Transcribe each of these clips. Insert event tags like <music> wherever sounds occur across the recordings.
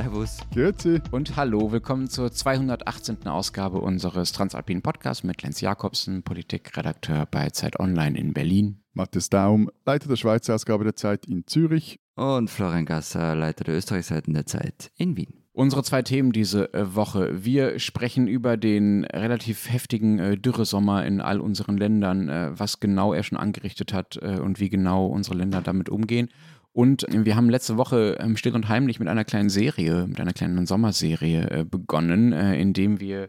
Servus. Grüezi. Und hallo, willkommen zur 218. Ausgabe unseres Transalpinen Podcasts mit Lenz Jakobsen, Politikredakteur bei Zeit Online in Berlin. Matthias Daum, Leiter der Schweizer Ausgabe der Zeit in Zürich. Und Florian Gasser, Leiter der Österreichseiten der Zeit in Wien. Unsere zwei Themen diese äh, Woche. Wir sprechen über den relativ heftigen äh, Dürresommer in all unseren Ländern, äh, was genau er schon angerichtet hat und wie genau unsere Länder damit umgehen. Und wir haben letzte Woche ähm, still und heimlich mit einer kleinen Serie, mit einer kleinen Sommerserie äh, begonnen, äh, indem wir,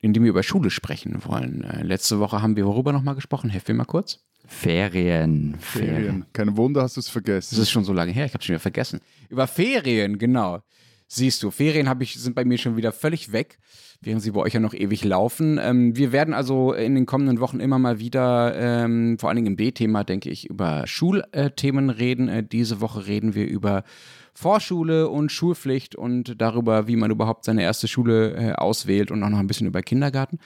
indem wir über Schule sprechen wollen. Äh, letzte Woche haben wir worüber nochmal gesprochen? Helft mir mal kurz. Ferien. Ferien. Kein Wunder, hast du es vergessen. Das ist schon so lange her, ich habe es schon wieder vergessen. Über Ferien, genau. Siehst du, Ferien ich, sind bei mir schon wieder völlig weg, während sie bei euch ja noch ewig laufen. Ähm, wir werden also in den kommenden Wochen immer mal wieder, ähm, vor allen Dingen im B-Thema, denke ich, über Schulthemen reden. Äh, diese Woche reden wir über Vorschule und Schulpflicht und darüber, wie man überhaupt seine erste Schule äh, auswählt und auch noch ein bisschen über Kindergarten.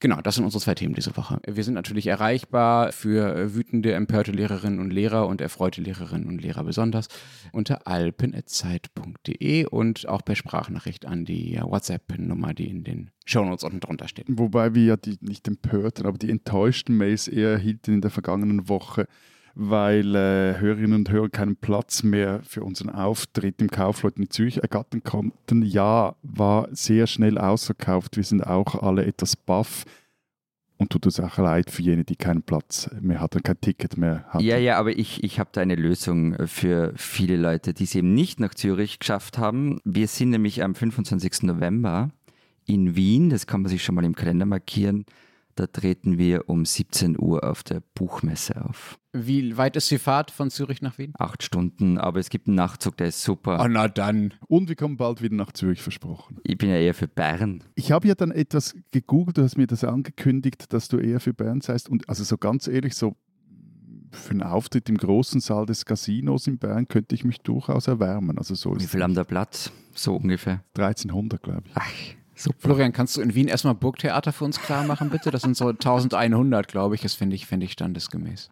Genau, das sind unsere zwei Themen diese Woche. Wir sind natürlich erreichbar für äh, wütende, empörte Lehrerinnen und Lehrer und erfreute Lehrerinnen und Lehrer besonders unter alpen.zeit.de und auch per Sprachnachricht an die WhatsApp-Nummer, die in den Shownotes unten drunter steht. Wobei wir ja die nicht empörten, aber die enttäuschten Mails eher erhielten in der vergangenen Woche weil äh, Hörerinnen und Hörer keinen Platz mehr für unseren Auftritt im Kaufleut in Zürich ergattern konnten. Ja, war sehr schnell ausverkauft. Wir sind auch alle etwas baff. Und tut uns auch leid für jene, die keinen Platz mehr hatten, kein Ticket mehr hatten. Ja, ja, aber ich, ich habe da eine Lösung für viele Leute, die es eben nicht nach Zürich geschafft haben. Wir sind nämlich am 25. November in Wien, das kann man sich schon mal im Kalender markieren, da treten wir um 17 Uhr auf der Buchmesse auf. Wie weit ist die Fahrt von Zürich nach Wien? Acht Stunden, aber es gibt einen Nachtzug, der ist super. Oh, na dann. Und wir kommen bald wieder nach Zürich, versprochen. Ich bin ja eher für Bern. Ich habe ja dann etwas gegoogelt, du hast mir das angekündigt, dass du eher für Bern seist. Und also so ganz ehrlich, so für einen Auftritt im großen Saal des Casinos in Bern könnte ich mich durchaus erwärmen. Also so Wie viel haben da Platz? So ungefähr? 1300, glaube ich. Ach. Super. Florian, kannst du in Wien erstmal Burgtheater für uns klar machen, bitte? Das sind so <laughs> 1100, glaube ich. Das finde ich, find ich standesgemäß.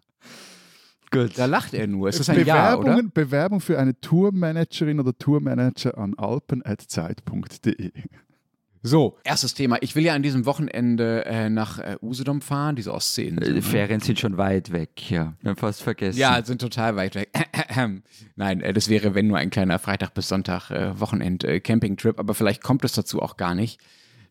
Gut. Da lacht er nur. Es ist ein Ja, oder? Bewerbung für eine Tourmanagerin oder Tourmanager an alpen.zeit.de. So, erstes Thema. Ich will ja an diesem Wochenende äh, nach äh, Usedom fahren, diese Ostseeinsel. Die ne? Ferien sind schon weit weg, ja. Wir haben fast vergessen. Ja, sind total weit weg. Nein, äh, das wäre, wenn nur ein kleiner Freitag bis Sonntag äh, Wochenend-Camping-Trip, aber vielleicht kommt es dazu auch gar nicht.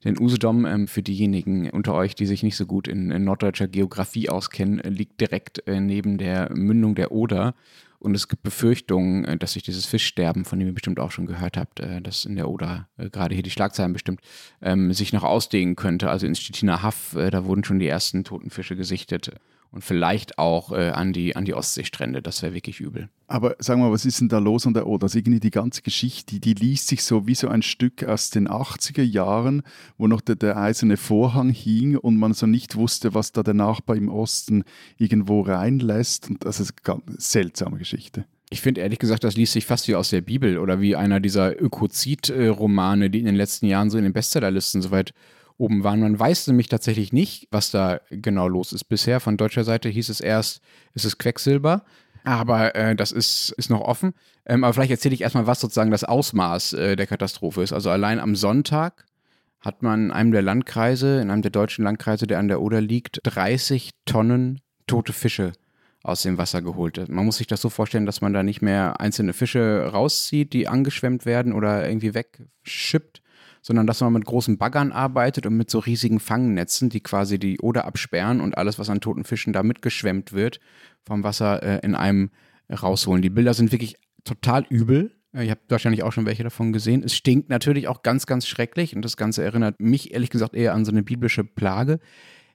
Denn Usedom, ähm, für diejenigen unter euch, die sich nicht so gut in, in norddeutscher Geografie auskennen, liegt direkt äh, neben der Mündung der Oder. Und es gibt Befürchtungen, äh, dass sich dieses Fischsterben, von dem ihr bestimmt auch schon gehört habt, äh, das in der Oder, äh, gerade hier die Schlagzeilen bestimmt, ähm, sich noch ausdehnen könnte. Also in Stettiner Haff, da wurden schon die ersten toten Fische gesichtet und vielleicht auch äh, an, die, an die Ostseestrände. Das wäre wirklich übel. Aber sag mal, was ist denn da los an der Oder? Also irgendwie die ganze Geschichte, die liest sich so wie so ein Stück aus den 80er Jahren, wo noch der, der eiserne Vorhang hing und man so nicht wusste, was da der Nachbar im Osten irgendwo reinlässt. Und das ist eine ganz seltsame Geschichte. Ich finde ehrlich gesagt, das liest sich fast wie aus der Bibel oder wie einer dieser Ökozid-Romane, die in den letzten Jahren so in den Bestsellerlisten soweit oben waren. Man weiß nämlich tatsächlich nicht, was da genau los ist. Bisher von deutscher Seite hieß es erst, es ist Quecksilber. Aber äh, das ist, ist noch offen. Ähm, aber vielleicht erzähle ich erstmal, was sozusagen das Ausmaß äh, der Katastrophe ist. Also allein am Sonntag hat man in einem der Landkreise, in einem der deutschen Landkreise, der an der Oder liegt, 30 Tonnen tote Fische aus dem Wasser geholt. Man muss sich das so vorstellen, dass man da nicht mehr einzelne Fische rauszieht, die angeschwemmt werden oder irgendwie wegschippt, sondern dass man mit großen Baggern arbeitet und mit so riesigen Fangnetzen, die quasi die Oder absperren und alles, was an toten Fischen da mitgeschwemmt wird, vom Wasser äh, in einem rausholen. Die Bilder sind wirklich total übel. Ihr habt wahrscheinlich auch schon welche davon gesehen. Es stinkt natürlich auch ganz, ganz schrecklich und das Ganze erinnert mich ehrlich gesagt eher an so eine biblische Plage.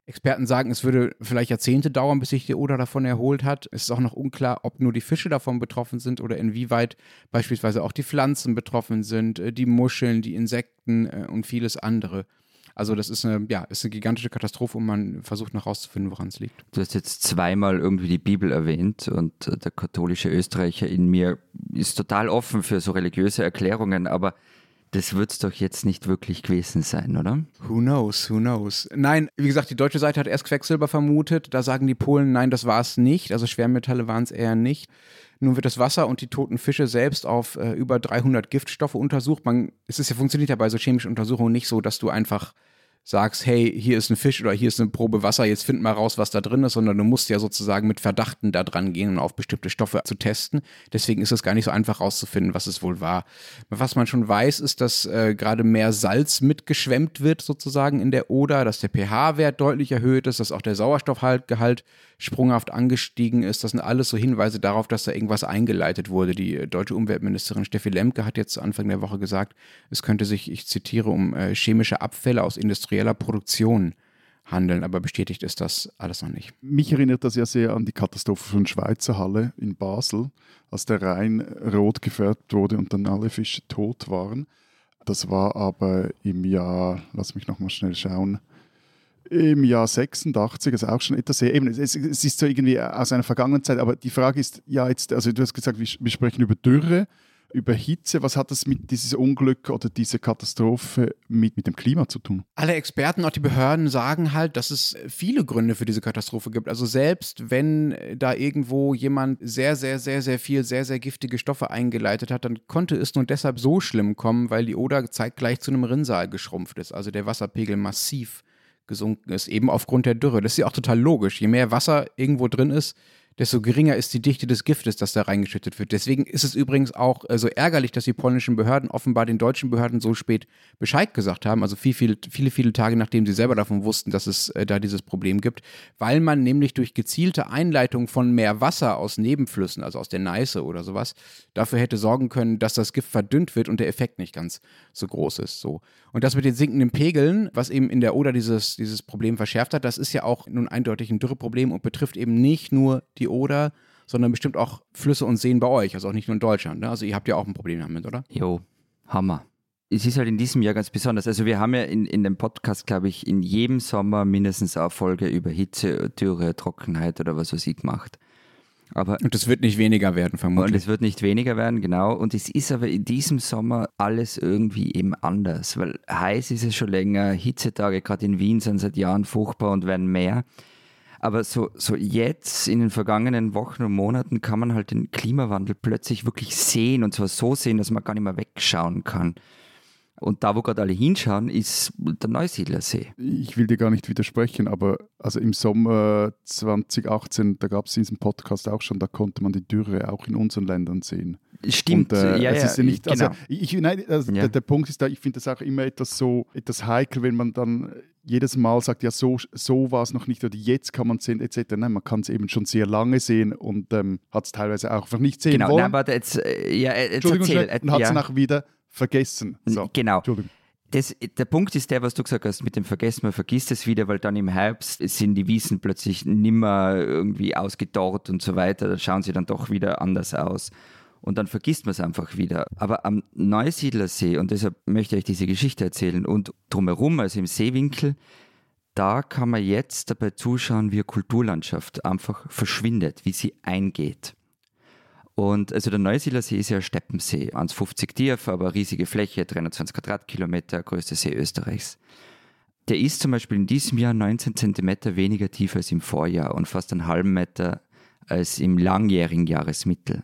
Experten sagen, es würde vielleicht Jahrzehnte dauern, bis sich die Oder davon erholt hat. Es ist auch noch unklar, ob nur die Fische davon betroffen sind oder inwieweit beispielsweise auch die Pflanzen betroffen sind, äh, die Muscheln, die Insekten äh, und vieles andere. Also das ist eine, ja, ist eine gigantische Katastrophe und man versucht noch herauszufinden, woran es liegt. Du hast jetzt zweimal irgendwie die Bibel erwähnt und äh, der katholische Österreicher in mir ist total offen für so religiöse Erklärungen, aber das wird es doch jetzt nicht wirklich gewesen sein, oder? Who knows, who knows. Nein, wie gesagt, die deutsche Seite hat erst Quecksilber vermutet. Da sagen die Polen, nein, das war es nicht. Also Schwermetalle waren es eher nicht. Nun wird das Wasser und die toten Fische selbst auf äh, über 300 Giftstoffe untersucht. Man, es ist ja funktioniert ja bei so chemischen Untersuchungen nicht so, dass du einfach sagst, hey, hier ist ein Fisch oder hier ist eine Probe Wasser, jetzt find mal raus, was da drin ist, sondern du musst ja sozusagen mit Verdachten da dran gehen, um auf bestimmte Stoffe zu testen. Deswegen ist es gar nicht so einfach rauszufinden, was es wohl war. Was man schon weiß, ist, dass äh, gerade mehr Salz mitgeschwemmt wird sozusagen in der Oder, dass der pH-Wert deutlich erhöht ist, dass auch der Sauerstoffgehalt sprunghaft angestiegen ist. Das sind alles so Hinweise darauf, dass da irgendwas eingeleitet wurde. Die äh, deutsche Umweltministerin Steffi Lemke hat jetzt Anfang der Woche gesagt, es könnte sich, ich zitiere, um äh, chemische Abfälle aus industrieller Produktion handeln, aber bestätigt ist das alles noch nicht. Mich erinnert das ja sehr an die Katastrophe von Schweizer Halle in Basel, als der Rhein rot gefärbt wurde und dann alle Fische tot waren. Das war aber im Jahr, lass mich nochmal schnell schauen, im Jahr 86, also auch schon etwas sehr, eben, es, es, ist so irgendwie aus einer vergangenen Zeit, aber die Frage ist, ja jetzt, also du hast gesagt, wir, wir sprechen über Dürre, über Hitze. Was hat das mit dieses Unglück oder diese Katastrophe mit, mit dem Klima zu tun? Alle Experten, auch die Behörden sagen halt, dass es viele Gründe für diese Katastrophe gibt. Also selbst wenn da irgendwo jemand sehr, sehr, sehr, sehr viel, sehr, sehr giftige Stoffe eingeleitet hat, dann konnte es nur deshalb so schlimm kommen, weil die Oder zeitgleich zu einem Rinnsal geschrumpft ist. Also der Wasserpegel massiv gesunken ist, eben aufgrund der Dürre. Das ist ja auch total logisch. Je mehr Wasser irgendwo drin ist, desto geringer ist die Dichte des Giftes, das da reingeschüttet wird. Deswegen ist es übrigens auch äh, so ärgerlich, dass die polnischen Behörden offenbar den deutschen Behörden so spät Bescheid gesagt haben, also viel, viel, viele, viele Tage nachdem sie selber davon wussten, dass es äh, da dieses Problem gibt, weil man nämlich durch gezielte Einleitung von mehr Wasser aus Nebenflüssen, also aus der Neiße oder sowas, dafür hätte sorgen können, dass das Gift verdünnt wird und der Effekt nicht ganz so groß ist. So. Und das mit den sinkenden Pegeln, was eben in der Oder dieses, dieses Problem verschärft hat, das ist ja auch nun eindeutig ein Dürreproblem und betrifft eben nicht nur die Oder, sondern bestimmt auch Flüsse und Seen bei euch, also auch nicht nur in Deutschland. Ne? Also ihr habt ja auch ein Problem damit, oder? Jo, Hammer. Es ist halt in diesem Jahr ganz besonders. Also wir haben ja in, in dem Podcast, glaube ich, in jedem Sommer mindestens eine Folge über Hitze, Dürre, Trockenheit oder was weiß ich gemacht. Aber und es wird nicht weniger werden, vermutlich. Und es wird nicht weniger werden, genau. Und es ist aber in diesem Sommer alles irgendwie eben anders, weil heiß ist es schon länger, Hitzetage gerade in Wien sind seit Jahren furchtbar und werden mehr. Aber so, so jetzt in den vergangenen Wochen und Monaten kann man halt den Klimawandel plötzlich wirklich sehen und zwar so sehen, dass man gar nicht mehr wegschauen kann. Und da, wo gerade alle hinschauen, ist der Neusiedlersee. Ich will dir gar nicht widersprechen, aber also im Sommer 2018, da gab es diesen Podcast auch schon, da konnte man die Dürre auch in unseren Ländern sehen. Stimmt, Und, äh, ja, es ist ja nicht, also, genau. ich, nein, also ja. der, der, Punkt ist da, ich finde das auch immer etwas so, etwas heikel, wenn man dann jedes Mal sagt, ja, so, so war es noch nicht oder jetzt kann man es sehen, etc. Nein, man kann es eben schon sehr lange sehen und ähm, hat es teilweise auch einfach nicht sehen genau, wollen. Genau, aber jetzt, äh, ja, jetzt Entschuldigung, erzähl, schnell, und hat es ja. nachher wieder vergessen. So. Genau. Das, der Punkt ist der, was du gesagt hast mit dem Vergessen, man vergisst es wieder, weil dann im Herbst sind die Wiesen plötzlich nimmer irgendwie ausgedorrt und so weiter, da schauen sie dann doch wieder anders aus. Und dann vergisst man es einfach wieder. Aber am Neusiedlersee, und deshalb möchte ich diese Geschichte erzählen, und drumherum, also im Seewinkel, da kann man jetzt dabei zuschauen, wie eine Kulturlandschaft einfach verschwindet, wie sie eingeht. Und also der Neusiedlersee ist ja Steppensee, 1,50 tief, aber riesige Fläche, 320 Quadratkilometer, größter See Österreichs. Der ist zum Beispiel in diesem Jahr 19 Zentimeter weniger tief als im Vorjahr und fast einen halben Meter als im langjährigen Jahresmittel.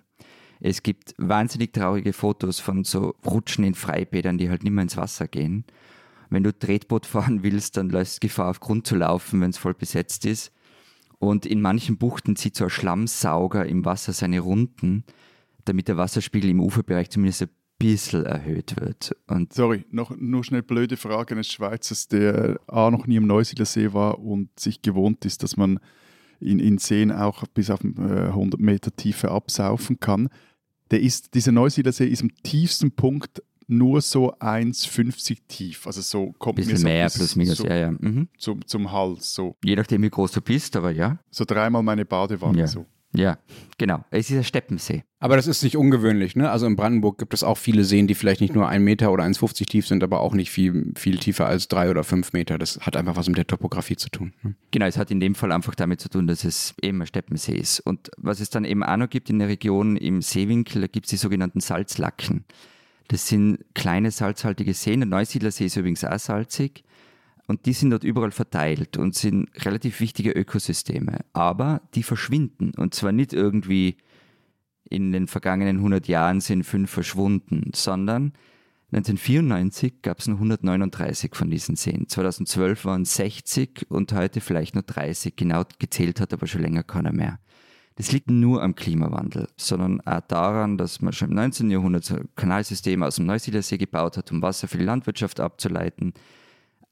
Es gibt wahnsinnig traurige Fotos von so Rutschen in Freibädern, die halt nicht mehr ins Wasser gehen. Wenn du Tretboot fahren <laughs> willst, dann läufst Gefahr auf Grund zu laufen, wenn es voll besetzt ist. Und in manchen Buchten zieht so ein Schlammsauger im Wasser seine Runden, damit der Wasserspiegel im Uferbereich zumindest ein bisschen erhöht wird. Und Sorry, noch nur schnell blöde Frage eines Schweizers, der A noch nie am Neusiedlersee war und sich gewohnt ist, dass man in, in Seen auch bis auf 100 äh, Meter Tiefe absaufen kann. Der ist, dieser Neusiedlersee ist am tiefsten Punkt nur so 1,50 tief. Also so kommt Bisschen mir so mehr, plus minus, so ja, ja. Mhm. Zum, zum Hals. So. Je nachdem, wie groß du bist, aber ja. So dreimal meine Badewanne. Ja. So. Ja, genau. Es ist ein Steppensee. Aber das ist nicht ungewöhnlich, ne? Also in Brandenburg gibt es auch viele Seen, die vielleicht nicht nur ein Meter oder 1,50 tief sind, aber auch nicht viel, viel tiefer als drei oder fünf Meter. Das hat einfach was mit der Topografie zu tun. Ne? Genau, es hat in dem Fall einfach damit zu tun, dass es eben ein Steppensee ist. Und was es dann eben auch noch gibt in der Region im Seewinkel, da gibt es die sogenannten Salzlacken. Das sind kleine salzhaltige Seen. Der Neusiedlersee ist übrigens auch salzig. Und die sind dort überall verteilt und sind relativ wichtige Ökosysteme. Aber die verschwinden. Und zwar nicht irgendwie in den vergangenen 100 Jahren sind fünf verschwunden, sondern 1994 gab es nur 139 von diesen Seen. 2012 waren es 60 und heute vielleicht nur 30. Genau gezählt hat aber schon länger keiner mehr. Das liegt nur am Klimawandel, sondern auch daran, dass man schon im 19. Jahrhundert so ein Kanalsystem aus dem Neusiedlersee gebaut hat, um Wasser für die Landwirtschaft abzuleiten.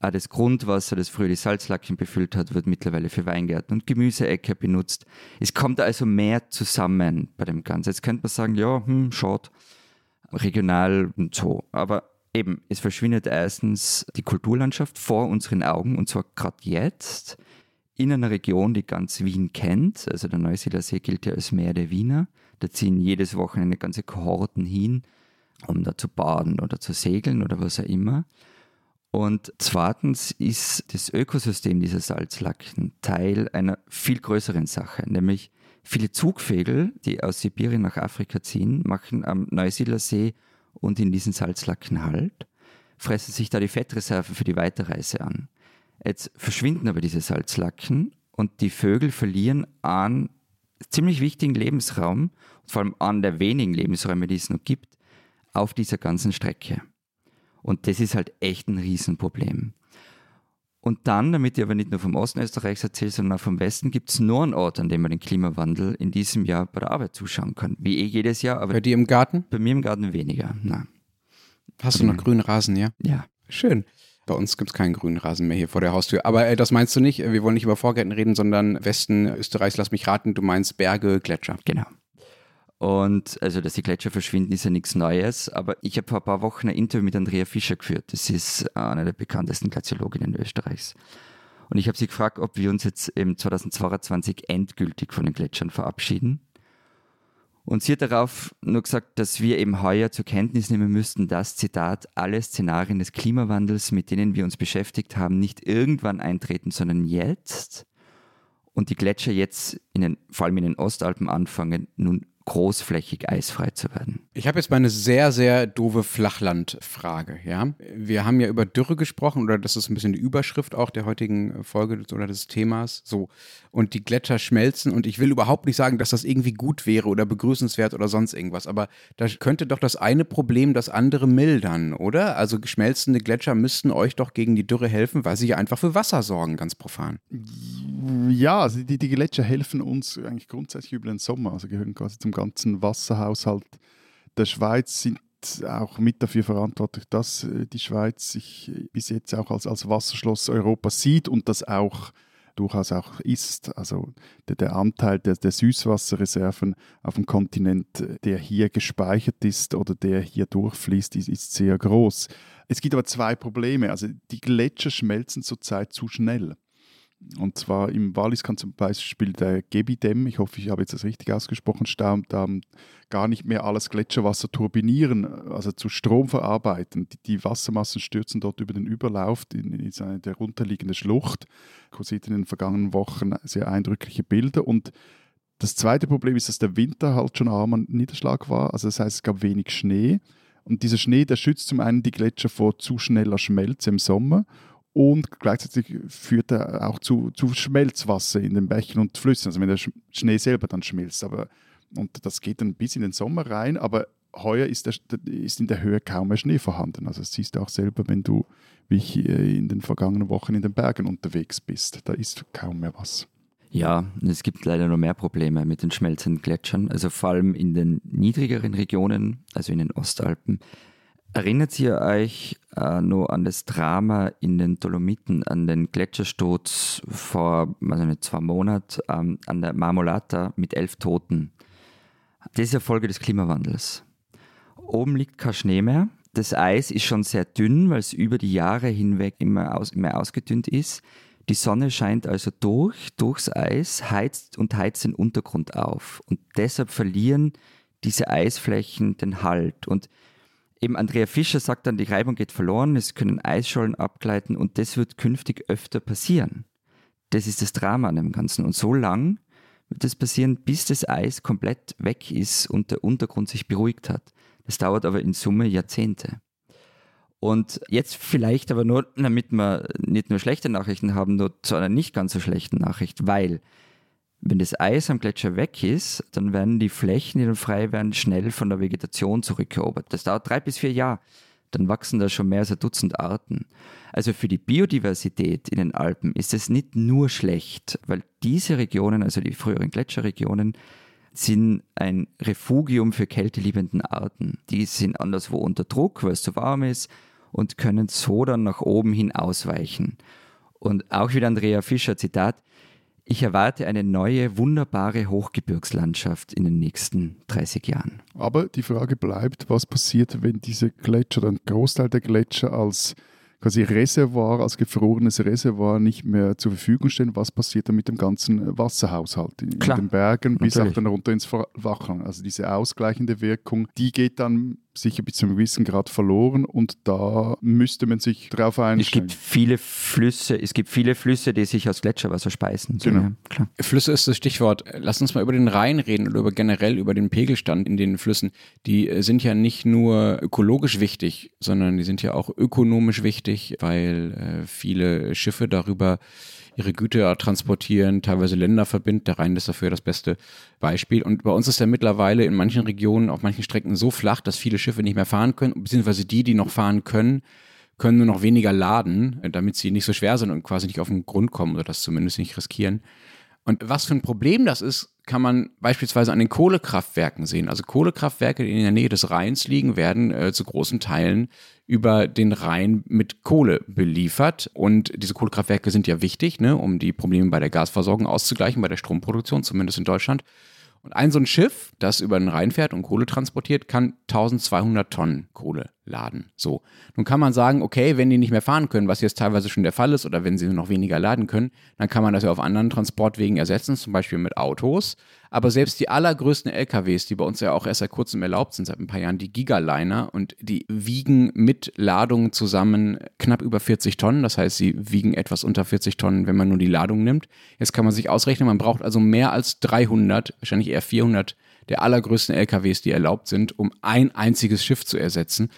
Auch das Grundwasser, das früher die Salzlacken befüllt hat, wird mittlerweile für Weingärten und Gemüseäcker benutzt. Es kommt also mehr zusammen bei dem Ganzen. Jetzt könnte man sagen, ja, hm, schaut regional und so. Aber eben, es verschwindet erstens die Kulturlandschaft vor unseren Augen und zwar gerade jetzt in einer Region, die ganz Wien kennt. Also der Neusiedler See gilt ja als Meer der Wiener. Da ziehen jedes Wochenende ganze Kohorten hin, um da zu baden oder zu segeln oder was auch immer. Und zweitens ist das Ökosystem dieser Salzlacken Teil einer viel größeren Sache, nämlich Viele Zugvögel, die aus Sibirien nach Afrika ziehen, machen am Neusiedlersee und in diesen Salzlacken Halt, fressen sich da die Fettreserven für die Weiterreise an. Jetzt verschwinden aber diese Salzlacken und die Vögel verlieren einen ziemlich wichtigen Lebensraum, vor allem an der wenigen Lebensräume, die es noch gibt, auf dieser ganzen Strecke. Und das ist halt echt ein Riesenproblem. Und dann, damit ich aber nicht nur vom Osten Österreichs erzähle, sondern auch vom Westen, gibt es nur einen Ort, an dem man den Klimawandel in diesem Jahr bei der Arbeit zuschauen kann. Wie eh jedes Jahr. Aber bei dir im Garten? Bei mir im Garten weniger, nein. Hast du noch grünen Rasen, ja? Ja. Schön. Bei uns gibt es keinen grünen Rasen mehr hier vor der Haustür. Aber äh, das meinst du nicht? Wir wollen nicht über Vorgärten reden, sondern Westen Österreichs, lass mich raten, du meinst Berge, Gletscher. Genau. Und also, dass die Gletscher verschwinden, ist ja nichts Neues. Aber ich habe vor ein paar Wochen ein Interview mit Andrea Fischer geführt. Das ist eine der bekanntesten Glaziologinnen Österreichs. Und ich habe sie gefragt, ob wir uns jetzt im 2022 endgültig von den Gletschern verabschieden. Und sie hat darauf nur gesagt, dass wir eben heuer zur Kenntnis nehmen müssten, dass, Zitat, alle Szenarien des Klimawandels, mit denen wir uns beschäftigt haben, nicht irgendwann eintreten, sondern jetzt. Und die Gletscher jetzt, in den, vor allem in den Ostalpen, anfangen, nun großflächig eisfrei zu werden. Ich habe jetzt mal eine sehr, sehr doofe Flachlandfrage. Ja? Wir haben ja über Dürre gesprochen, oder das ist ein bisschen die Überschrift auch der heutigen Folge oder des Themas. So. Und die Gletscher schmelzen. Und ich will überhaupt nicht sagen, dass das irgendwie gut wäre oder begrüßenswert oder sonst irgendwas. Aber da könnte doch das eine Problem das andere mildern, oder? Also geschmelzende Gletscher müssten euch doch gegen die Dürre helfen, weil sie ja einfach für Wasser sorgen, ganz profan. Ja, also die, die Gletscher helfen uns eigentlich grundsätzlich über den Sommer. Also gehören quasi zum ganzen Wasserhaushalt der Schweiz sind auch mit dafür verantwortlich, dass äh, die Schweiz sich bis jetzt auch als, als Wasserschloss Europas sieht und das auch durchaus auch ist. Also der, der Anteil der, der, Süßwasserreserven auf dem Kontinent, der hier gespeichert ist oder der hier durchfließt, ist, ist sehr groß. Es gibt aber zwei Probleme. Also die Gletscher schmelzen zurzeit zu schnell. Und zwar im Wallis kann zum Beispiel der Gebidem, ich hoffe, ich habe jetzt das richtig ausgesprochen, Stamm, gar nicht mehr alles Gletscherwasser turbinieren, also zu Strom verarbeiten. Die, die Wassermassen stürzen dort über den Überlauf in, in eine der runterliegende Schlucht. Kursiert in den vergangenen Wochen sehr eindrückliche Bilder. Und das zweite Problem ist, dass der Winter halt schon arm an Niederschlag war. Also das heißt, es gab wenig Schnee. Und dieser Schnee, der schützt zum einen die Gletscher vor zu schneller Schmelze im Sommer und gleichzeitig führt er auch zu, zu Schmelzwasser in den Bächen und Flüssen, also wenn der Schnee selber dann schmilzt. Aber, und das geht dann bis in den Sommer rein, aber heuer ist, der, ist in der Höhe kaum mehr Schnee vorhanden. Also das siehst du auch selber, wenn du wie ich in den vergangenen Wochen in den Bergen unterwegs bist. Da ist kaum mehr was. Ja, es gibt leider noch mehr Probleme mit den schmelzenden Gletschern, also vor allem in den niedrigeren Regionen, also in den Ostalpen. Erinnert ihr euch äh, nur an das Drama in den Dolomiten, an den Gletschersturz vor also zwei Monaten ähm, an der Marmolata mit elf Toten? Das ist ja Folge des Klimawandels. Oben liegt kein Schnee mehr. Das Eis ist schon sehr dünn, weil es über die Jahre hinweg immer, aus, immer ausgedünnt ist. Die Sonne scheint also durch, durchs Eis, heizt und heizt den Untergrund auf. Und deshalb verlieren diese Eisflächen den Halt. Und eben Andrea Fischer sagt dann, die Reibung geht verloren, es können Eisschollen abgleiten und das wird künftig öfter passieren. Das ist das Drama an dem Ganzen. Und so lang wird das passieren, bis das Eis komplett weg ist und der Untergrund sich beruhigt hat. Das dauert aber in Summe Jahrzehnte. Und jetzt vielleicht aber nur, damit wir nicht nur schlechte Nachrichten haben, nur zu einer nicht ganz so schlechten Nachricht, weil Wenn das Eis am Gletscher weg ist, dann werden die Flächen, die dann frei werden, schnell von der Vegetation zurückerobert. Das dauert drei bis vier Jahre. Dann wachsen da schon mehr als ein Dutzend Arten. Also für die Biodiversität in den Alpen ist es nicht nur schlecht, weil diese Regionen, also die früheren Gletscherregionen, sind ein Refugium für kälteliebenden Arten. Die sind anderswo unter Druck, weil es zu warm ist und können so dann nach oben hin ausweichen. Und auch wieder Andrea Fischer, Zitat, ich erwarte eine neue, wunderbare Hochgebirgslandschaft in den nächsten 30 Jahren. Aber die Frage bleibt, was passiert, wenn diese Gletscher, ein Großteil der Gletscher als quasi Reservoir, als gefrorenes Reservoir nicht mehr zur Verfügung stehen, was passiert dann mit dem ganzen Wasserhaushalt in, in den Bergen bis natürlich. auch dann runter ins Wachland. Also diese ausgleichende Wirkung, die geht dann sicher bis zu einem gewissen Grad verloren und da müsste man sich darauf einstellen. Es gibt viele Flüsse, es gibt viele Flüsse, die sich aus Gletscherwasser speisen. So, genau. Ja, Flüsse ist das Stichwort. Lass uns mal über den Rhein reden oder über generell über den Pegelstand in den Flüssen. Die äh, sind ja nicht nur ökologisch wichtig, sondern die sind ja auch ökonomisch wichtig, weil äh, viele Schiffe darüber ihre Güter transportieren, teilweise Länder verbinden. Der Rhein ist dafür das beste Beispiel. Und bei uns ist er mittlerweile in manchen Regionen, auf manchen Strecken so flach, dass viele Schiffe nicht mehr fahren können, beziehungsweise die, die noch fahren können, können nur noch weniger laden, damit sie nicht so schwer sind und quasi nicht auf den Grund kommen oder das zumindest nicht riskieren. Und was für ein Problem das ist, kann man beispielsweise an den Kohlekraftwerken sehen. Also Kohlekraftwerke, die in der Nähe des Rheins liegen, werden äh, zu großen Teilen über den Rhein mit Kohle beliefert. Und diese Kohlekraftwerke sind ja wichtig, ne, um die Probleme bei der Gasversorgung auszugleichen, bei der Stromproduktion, zumindest in Deutschland. Und ein so ein Schiff, das über den Rhein fährt und Kohle transportiert, kann 1200 Tonnen Kohle laden. So. Nun kann man sagen, okay, wenn die nicht mehr fahren können, was jetzt teilweise schon der Fall ist, oder wenn sie noch weniger laden können, dann kann man das ja auf anderen Transportwegen ersetzen, zum Beispiel mit Autos. Aber selbst die allergrößten LKWs, die bei uns ja auch erst seit kurzem erlaubt sind, seit ein paar Jahren, die Gigaliner, und die wiegen mit Ladungen zusammen knapp über 40 Tonnen. Das heißt, sie wiegen etwas unter 40 Tonnen, wenn man nur die Ladung nimmt. Jetzt kann man sich ausrechnen, man braucht also mehr als 300, wahrscheinlich eher 400 der allergrößten LKWs, die erlaubt sind, um ein einziges Schiff zu ersetzen.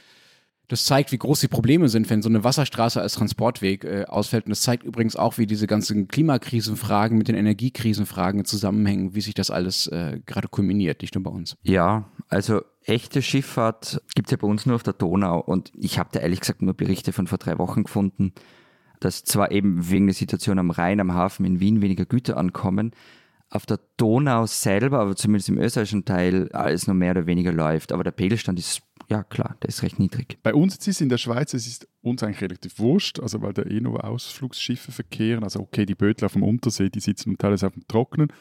Das zeigt, wie groß die Probleme sind, wenn so eine Wasserstraße als Transportweg äh, ausfällt. Und das zeigt übrigens auch, wie diese ganzen Klimakrisenfragen mit den Energiekrisenfragen zusammenhängen, wie sich das alles äh, gerade kulminiert, nicht nur bei uns. Ja, also echte Schifffahrt gibt es ja bei uns nur auf der Donau. Und ich habe da ehrlich gesagt nur Berichte von vor drei Wochen gefunden, dass zwar eben wegen der Situation am Rhein, am Hafen in Wien weniger Güter ankommen, auf der Donau selber, aber zumindest im österreichischen Teil, alles nur mehr oder weniger läuft. Aber der Pegelstand ist ja klar, der ist recht niedrig. Bei uns ist es in der Schweiz, es ist uns eigentlich relativ wurscht, also weil da eh nur Ausflugsschiffe verkehren. Also okay, die Bötler auf dem Untersee, die sitzen teilweise auf dem Trocknen.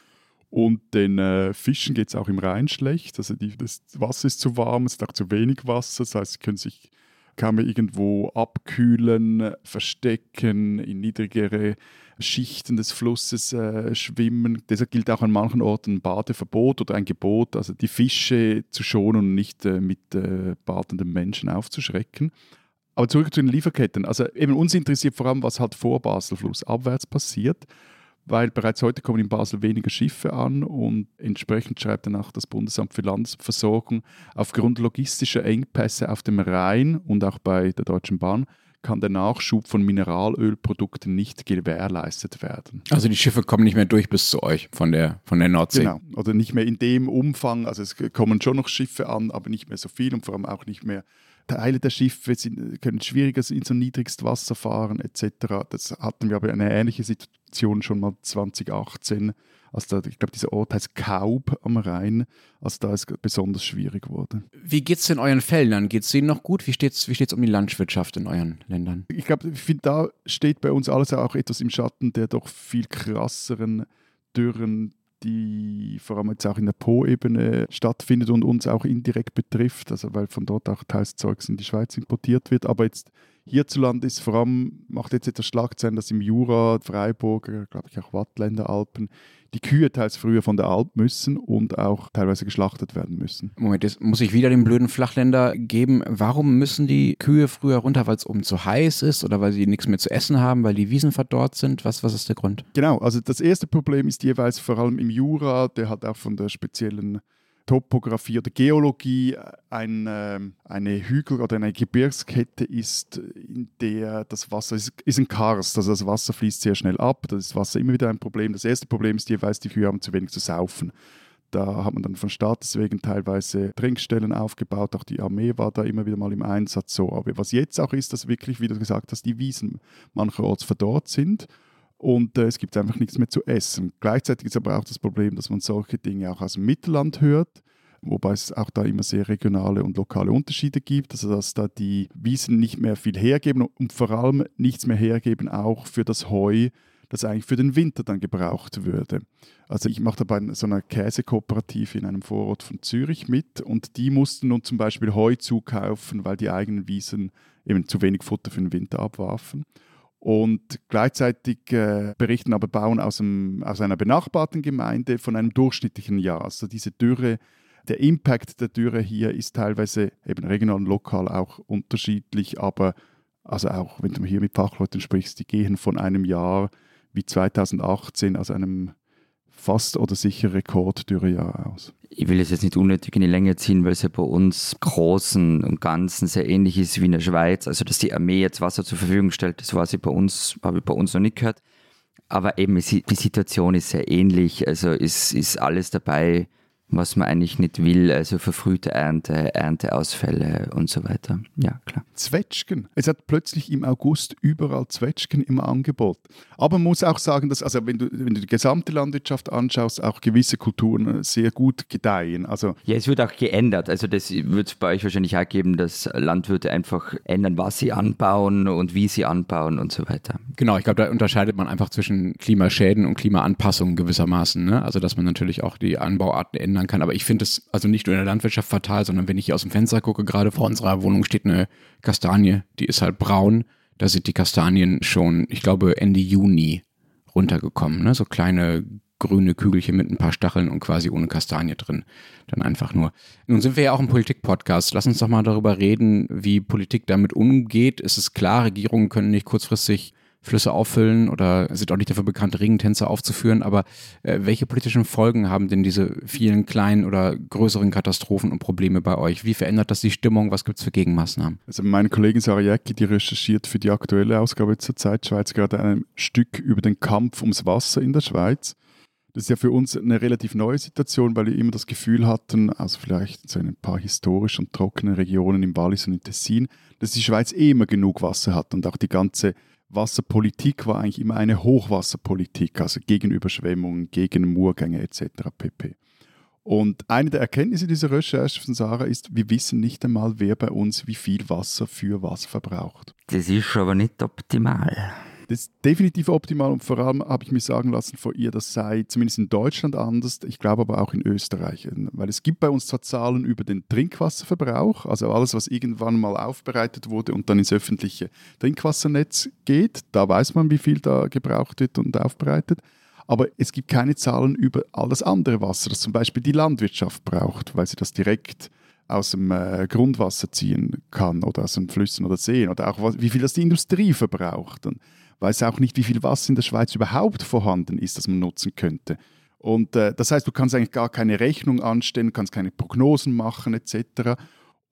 Und den äh, Fischen geht es auch im Rhein schlecht. Also die, das Wasser ist zu warm, es ist auch zu wenig Wasser. Das heißt, sie können sich kaum irgendwo abkühlen, verstecken, in niedrigere Schichten des Flusses äh, schwimmen. Deshalb gilt auch an manchen Orten ein Badeverbot oder ein Gebot, also die Fische zu schonen und nicht äh, mit äh, badenden Menschen aufzuschrecken. Aber zurück zu den Lieferketten. Also eben uns interessiert vor allem, was halt vor Baselfluss abwärts passiert, weil bereits heute kommen in Basel weniger Schiffe an und entsprechend schreibt dann auch das Bundesamt für Landesversorgung, aufgrund logistischer Engpässe auf dem Rhein und auch bei der Deutschen Bahn kann der Nachschub von Mineralölprodukten nicht gewährleistet werden. Also die Schiffe kommen nicht mehr durch bis zu euch von der, von der Nordsee. Genau, oder nicht mehr in dem Umfang. Also es kommen schon noch Schiffe an, aber nicht mehr so viel und vor allem auch nicht mehr Teile der Schiffe sind, können schwieriger in so niedrigstes Wasser fahren etc. Das hatten wir aber eine ähnliche Situation schon mal 2018 also da, ich glaube, dieser Ort heißt Kaub am Rhein, als da es besonders schwierig wurde. Wie geht es in euren Feldern? Geht es denen noch gut? Wie steht es wie steht's um die Landwirtschaft in euren Ländern? Ich glaube, da steht bei uns alles auch etwas im Schatten der doch viel krasseren Dürren, die vor allem jetzt auch in der Po-Ebene stattfindet und uns auch indirekt betrifft, also weil von dort auch teils Zeugs in die Schweiz importiert wird. Aber jetzt hierzulande ist vor allem, macht jetzt etwas Schlagzeilen, dass im Jura, Freiburg, glaube ich auch Wattländer Alpen, die Kühe teils früher von der Alp müssen und auch teilweise geschlachtet werden müssen. Moment, jetzt muss ich wieder den blöden Flachländer geben. Warum müssen die Kühe früher runter, weil es oben zu heiß ist oder weil sie nichts mehr zu essen haben, weil die Wiesen verdorrt sind? Was, was ist der Grund? Genau, also das erste Problem ist jeweils vor allem im Jura, der hat auch von der speziellen Topographie oder Geologie ein, äh, eine Hügel- oder eine Gebirgskette ist, in der das Wasser ist, ist ein Karst, also das Wasser fließt sehr schnell ab, da ist Wasser immer wieder ein Problem. Das erste Problem ist jeweils, die Kühe haben zu wenig zu saufen. Da hat man dann von Staates wegen teilweise Trinkstellen aufgebaut, auch die Armee war da immer wieder mal im Einsatz so. Aber was jetzt auch ist, dass wirklich, wie du gesagt hast, die Wiesen mancherorts verdorrt sind und äh, es gibt einfach nichts mehr zu essen. Gleichzeitig ist aber auch das Problem, dass man solche Dinge auch aus dem Mittelland hört, wobei es auch da immer sehr regionale und lokale Unterschiede gibt, also dass da die Wiesen nicht mehr viel hergeben und vor allem nichts mehr hergeben auch für das Heu, das eigentlich für den Winter dann gebraucht würde. Also ich mache da bei so einer Käsekooperative in einem Vorort von Zürich mit und die mussten nun zum Beispiel Heu zukaufen, weil die eigenen Wiesen eben zu wenig Futter für den Winter abwarfen. Und gleichzeitig äh, berichten aber Bauern aus, einem, aus einer benachbarten Gemeinde von einem durchschnittlichen Jahr. Also diese Dürre, der Impact der Dürre hier ist teilweise eben regional und lokal auch unterschiedlich, aber also auch wenn du hier mit Fachleuten sprichst, die gehen von einem Jahr wie 2018, also einem fast oder sicher Rekorddürrejahr aus. Ich will es jetzt nicht unnötig in die Länge ziehen, weil es ja bei uns Großen und Ganzen sehr ähnlich ist wie in der Schweiz. Also, dass die Armee jetzt Wasser zur Verfügung stellt, das weiß ich bei uns, habe ich bei uns noch nicht gehört. Aber eben, die Situation ist sehr ähnlich. Also, ist, ist alles dabei, was man eigentlich nicht will, also verfrühte Ernte, Ernteausfälle und so weiter. Ja, klar. Zwetschgen. Es hat plötzlich im August überall Zwetschgen im Angebot. Aber man muss auch sagen, dass, also wenn du, wenn du die gesamte Landwirtschaft anschaust, auch gewisse Kulturen sehr gut gedeihen. Also ja, es wird auch geändert. Also das wird es bei euch wahrscheinlich auch geben, dass Landwirte einfach ändern, was sie anbauen und wie sie anbauen und so weiter. Genau, ich glaube, da unterscheidet man einfach zwischen Klimaschäden und Klimaanpassungen gewissermaßen. Ne? Also dass man natürlich auch die Anbauarten ändert ändern kann. Aber ich finde es also nicht nur in der Landwirtschaft fatal, sondern wenn ich hier aus dem Fenster gucke, gerade vor unserer Wohnung steht eine Kastanie, die ist halt braun. Da sind die Kastanien schon, ich glaube, Ende Juni runtergekommen. Ne? So kleine grüne Kügelchen mit ein paar Stacheln und quasi ohne Kastanie drin. Dann einfach nur. Nun sind wir ja auch ein Politik-Podcast. Lass uns doch mal darüber reden, wie Politik damit umgeht. Es ist klar, Regierungen können nicht kurzfristig Flüsse auffüllen oder sind auch nicht dafür bekannt, Regentänze aufzuführen. Aber äh, welche politischen Folgen haben denn diese vielen kleinen oder größeren Katastrophen und Probleme bei euch? Wie verändert das die Stimmung? Was gibt es für Gegenmaßnahmen? Also meine Kollegin Sarah Jäcki, die recherchiert für die aktuelle Ausgabe zur Zeit Schweiz gerade ein Stück über den Kampf ums Wasser in der Schweiz. Das ist ja für uns eine relativ neue Situation, weil wir immer das Gefühl hatten, also vielleicht so in ein paar historisch und trockenen Regionen im Wallis und im Tessin, dass die Schweiz eh immer genug Wasser hat und auch die ganze Wasserpolitik war eigentlich immer eine Hochwasserpolitik, also gegen Überschwemmungen, gegen Murgänge etc. pp. Und eine der Erkenntnisse dieser Recherche von Sarah ist, wir wissen nicht einmal, wer bei uns wie viel Wasser für was verbraucht. Das ist aber nicht optimal. Das ist definitiv optimal und vor allem habe ich mir sagen lassen von ihr, das sei zumindest in Deutschland anders, ich glaube aber auch in Österreich. Weil es gibt bei uns zwar Zahlen über den Trinkwasserverbrauch, also alles, was irgendwann mal aufbereitet wurde und dann ins öffentliche Trinkwassernetz geht, da weiß man, wie viel da gebraucht wird und aufbereitet. Aber es gibt keine Zahlen über alles andere Wasser, das zum Beispiel die Landwirtschaft braucht, weil sie das direkt aus dem äh, Grundwasser ziehen kann oder aus den Flüssen oder Seen oder auch wie viel das die Industrie verbraucht. Und weiß auch nicht, wie viel Wasser in der Schweiz überhaupt vorhanden ist, das man nutzen könnte. Und äh, das heißt, du kannst eigentlich gar keine Rechnung anstellen, kannst keine Prognosen machen etc.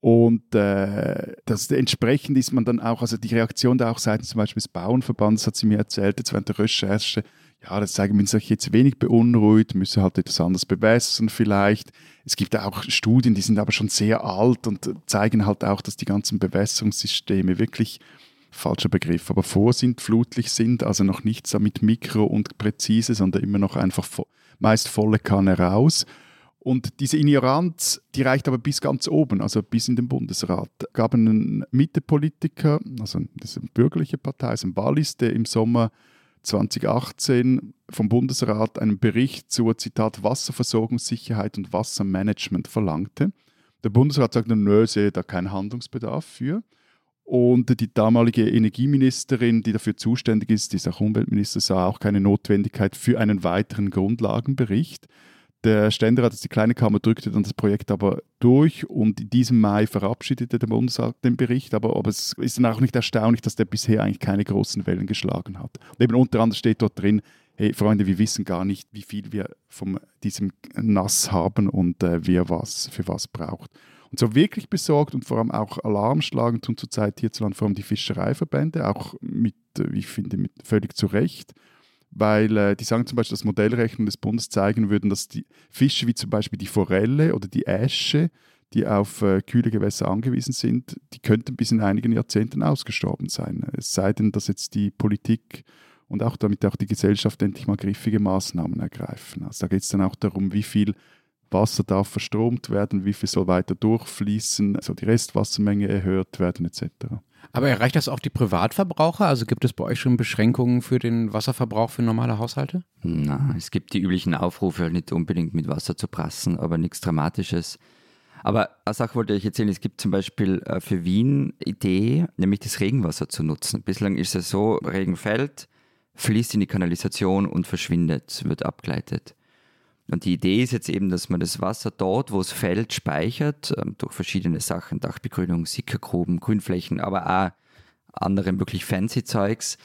Und äh, das, entsprechend ist man dann auch, also die Reaktion da auch seitens zum Beispiel des Bauernverbands, hat sie mir erzählt, jetzt während der Recherche, ja, das zeigen wir sich jetzt wenig beunruhigt, müssen halt etwas anders bewässern vielleicht. Es gibt auch Studien, die sind aber schon sehr alt und zeigen halt auch, dass die ganzen Bewässerungssysteme wirklich falscher Begriff, aber vorsintflutlich sind, also noch nichts damit mikro und präzise, sondern immer noch einfach meist volle Kanne raus. Und diese Ignoranz, die reicht aber bis ganz oben, also bis in den Bundesrat. Es gab einen Mittepolitiker, also das ist eine bürgerliche Partei, ein Wallis, der im Sommer 2018 vom Bundesrat einen Bericht zur Zitat Wasserversorgungssicherheit und Wassermanagement verlangte. Der Bundesrat sagte, nö, sehe da keinen Handlungsbedarf für. Und die damalige Energieministerin, die dafür zuständig ist, die ist auch Umweltminister, sah auch keine Notwendigkeit für einen weiteren Grundlagenbericht. Der Ständerat, also die kleine Kammer, drückte dann das Projekt aber durch und in diesem Mai verabschiedete der Bundesrat den Bericht. Aber, aber es ist dann auch nicht erstaunlich, dass der bisher eigentlich keine großen Wellen geschlagen hat. Und eben unter anderem steht dort drin, hey Freunde, wir wissen gar nicht, wie viel wir von diesem Nass haben und äh, wer was für was braucht. So wirklich besorgt und vor allem auch Alarm schlagen tun zurzeit hierzulande vor allem die Fischereiverbände, auch mit, äh, wie ich finde, mit völlig zu Recht weil äh, die sagen zum Beispiel, dass Modellrechnungen des Bundes zeigen würden, dass die Fische wie zum Beispiel die Forelle oder die Äsche, die auf äh, kühle Gewässer angewiesen sind, die könnten bis in einigen Jahrzehnten ausgestorben sein. Es sei denn, dass jetzt die Politik und auch damit auch die Gesellschaft endlich mal griffige Maßnahmen ergreifen. Also da geht es dann auch darum, wie viel Wasser darf verstromt werden, wie viel soll weiter durchfließen, soll die Restwassermenge erhöht werden etc. Aber erreicht das auch die Privatverbraucher? Also gibt es bei euch schon Beschränkungen für den Wasserverbrauch für normale Haushalte? Na, es gibt die üblichen Aufrufe, nicht unbedingt mit Wasser zu prassen, aber nichts Dramatisches. Aber eine Sache wollte ich erzählen, es gibt zum Beispiel äh, für Wien Idee, nämlich das Regenwasser zu nutzen. Bislang ist es so, Regen fällt, fließt in die Kanalisation und verschwindet, wird abgeleitet. Und die Idee ist jetzt eben, dass man das Wasser dort, wo es fällt, speichert, ähm, durch verschiedene Sachen, Dachbegrünung, Sickergruben, Grünflächen, aber auch andere wirklich fancy Zeugs.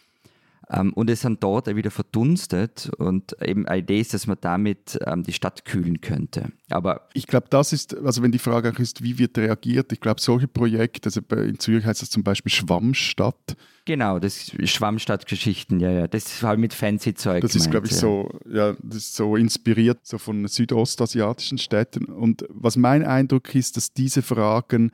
Ähm, und es dann dort wieder verdunstet und eben eine Idee ist, dass man damit ähm, die Stadt kühlen könnte. Aber ich glaube, das ist, also wenn die Frage auch ist, wie wird reagiert, ich glaube, solche Projekte, also in Zürich heißt das zum Beispiel Schwammstadt. Genau, das Schwammstadtgeschichten, ja, ja, das ist halt mit fancy Zeug. Das ist, glaube ich, ja. so, ja, das ist so inspiriert so von südostasiatischen Städten. Und was mein Eindruck ist, dass diese Fragen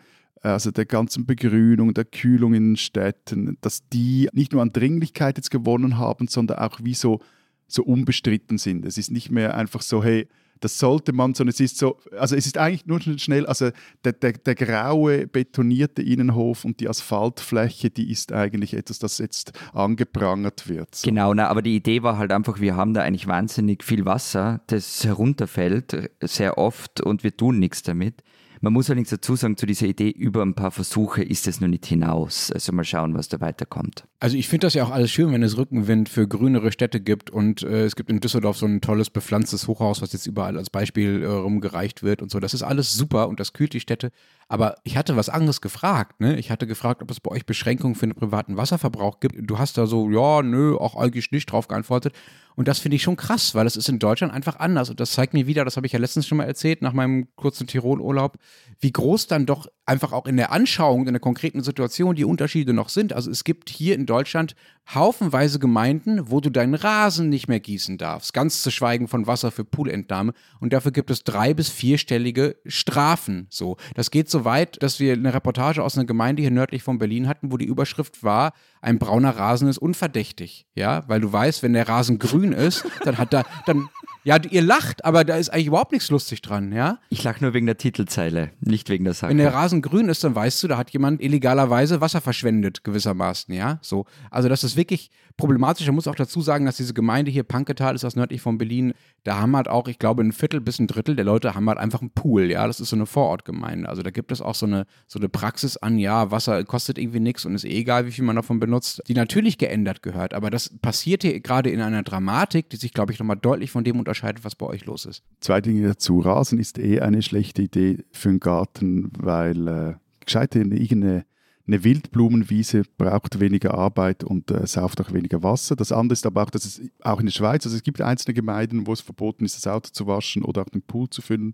also der ganzen Begrünung, der Kühlung in den Städten, dass die nicht nur an Dringlichkeit jetzt gewonnen haben, sondern auch wie so, so unbestritten sind. Es ist nicht mehr einfach so, hey, das sollte man, sondern es ist so, also es ist eigentlich nur schnell, also der, der, der graue betonierte Innenhof und die Asphaltfläche, die ist eigentlich etwas, das jetzt angeprangert wird. So. Genau, na, aber die Idee war halt einfach, wir haben da eigentlich wahnsinnig viel Wasser, das herunterfällt sehr oft und wir tun nichts damit. Man muss allerdings dazu sagen, zu dieser Idee über ein paar Versuche ist es noch nicht hinaus. Also mal schauen, was da weiterkommt. Also ich finde das ja auch alles schön, wenn es Rückenwind für grünere Städte gibt und äh, es gibt in Düsseldorf so ein tolles bepflanztes Hochhaus, was jetzt überall als Beispiel äh, rumgereicht wird und so. Das ist alles super und das kühlt die Städte. Aber ich hatte was anderes gefragt. Ne? Ich hatte gefragt, ob es bei euch Beschränkungen für den privaten Wasserverbrauch gibt. Du hast da so, ja, nö, auch eigentlich nicht drauf geantwortet. Und das finde ich schon krass, weil es ist in Deutschland einfach anders. Und das zeigt mir wieder, das habe ich ja letztens schon mal erzählt, nach meinem kurzen Tirolurlaub, wie groß dann doch einfach auch in der Anschauung, in der konkreten Situation die Unterschiede noch sind. Also es gibt hier in Deutschland haufenweise Gemeinden, wo du deinen Rasen nicht mehr gießen darfst, ganz zu schweigen von Wasser für Poolentnahme. Und dafür gibt es drei- bis vierstellige Strafen. So, das geht so weit, dass wir eine Reportage aus einer Gemeinde hier nördlich von Berlin hatten, wo die Überschrift war: Ein brauner Rasen ist unverdächtig. Ja, weil du weißt, wenn der Rasen grün ist, dann hat da, dann ja, ihr lacht, aber da ist eigentlich überhaupt nichts lustig dran, ja? Ich lache nur wegen der Titelzeile, nicht wegen der Sache. Wenn der Rasen grün ist, dann weißt du, da hat jemand illegalerweise Wasser verschwendet, gewissermaßen, ja? So. Also, das ist wirklich problematisch. Man muss auch dazu sagen, dass diese Gemeinde hier, Panketal, ist das nördlich von Berlin, da haben halt auch, ich glaube, ein Viertel bis ein Drittel der Leute haben halt einfach einen Pool, ja? Das ist so eine Vorortgemeinde. Also, da gibt es auch so eine, so eine Praxis an, ja, Wasser kostet irgendwie nichts und ist eh egal, wie viel man davon benutzt, die natürlich geändert gehört. Aber das passiert hier gerade in einer Dramatik, die sich, glaube ich, nochmal deutlich von dem unterscheidet, was bei euch los ist. Zwei Dinge dazu. Rasen ist eh eine schlechte Idee für einen Garten, weil äh, gescheite irgendeine eine Wildblumenwiese braucht weniger Arbeit und äh, sauft auch weniger Wasser. Das andere ist aber auch, dass es auch in der Schweiz, also es gibt einzelne Gemeinden, wo es verboten ist, das Auto zu waschen oder auch den Pool zu füllen.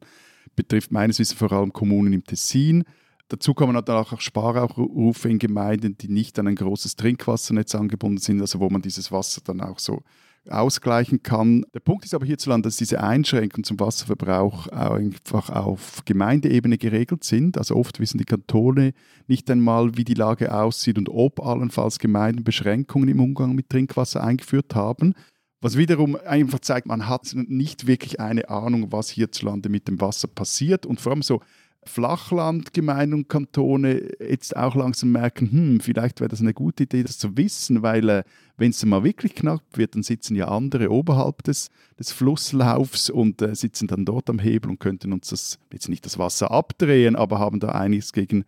Betrifft meines Wissens vor allem Kommunen im Tessin. Dazu kommen dann auch Sparaufrufe in Gemeinden, die nicht an ein großes Trinkwassernetz angebunden sind, also wo man dieses Wasser dann auch so ausgleichen kann. Der Punkt ist aber hierzulande, dass diese Einschränkungen zum Wasserverbrauch einfach auf Gemeindeebene geregelt sind. Also oft wissen die Kantone nicht einmal, wie die Lage aussieht und ob allenfalls Gemeinden Beschränkungen im Umgang mit Trinkwasser eingeführt haben. Was wiederum einfach zeigt, man hat nicht wirklich eine Ahnung, was hierzulande mit dem Wasser passiert und vor allem so Flachlandgemeinden und Kantone jetzt auch langsam merken, hm, vielleicht wäre das eine gute Idee, das zu wissen, weil äh, wenn es mal wirklich knapp wird, dann sitzen ja andere oberhalb des, des Flusslaufs und äh, sitzen dann dort am Hebel und könnten uns das, jetzt nicht das Wasser abdrehen, aber haben da einiges gegen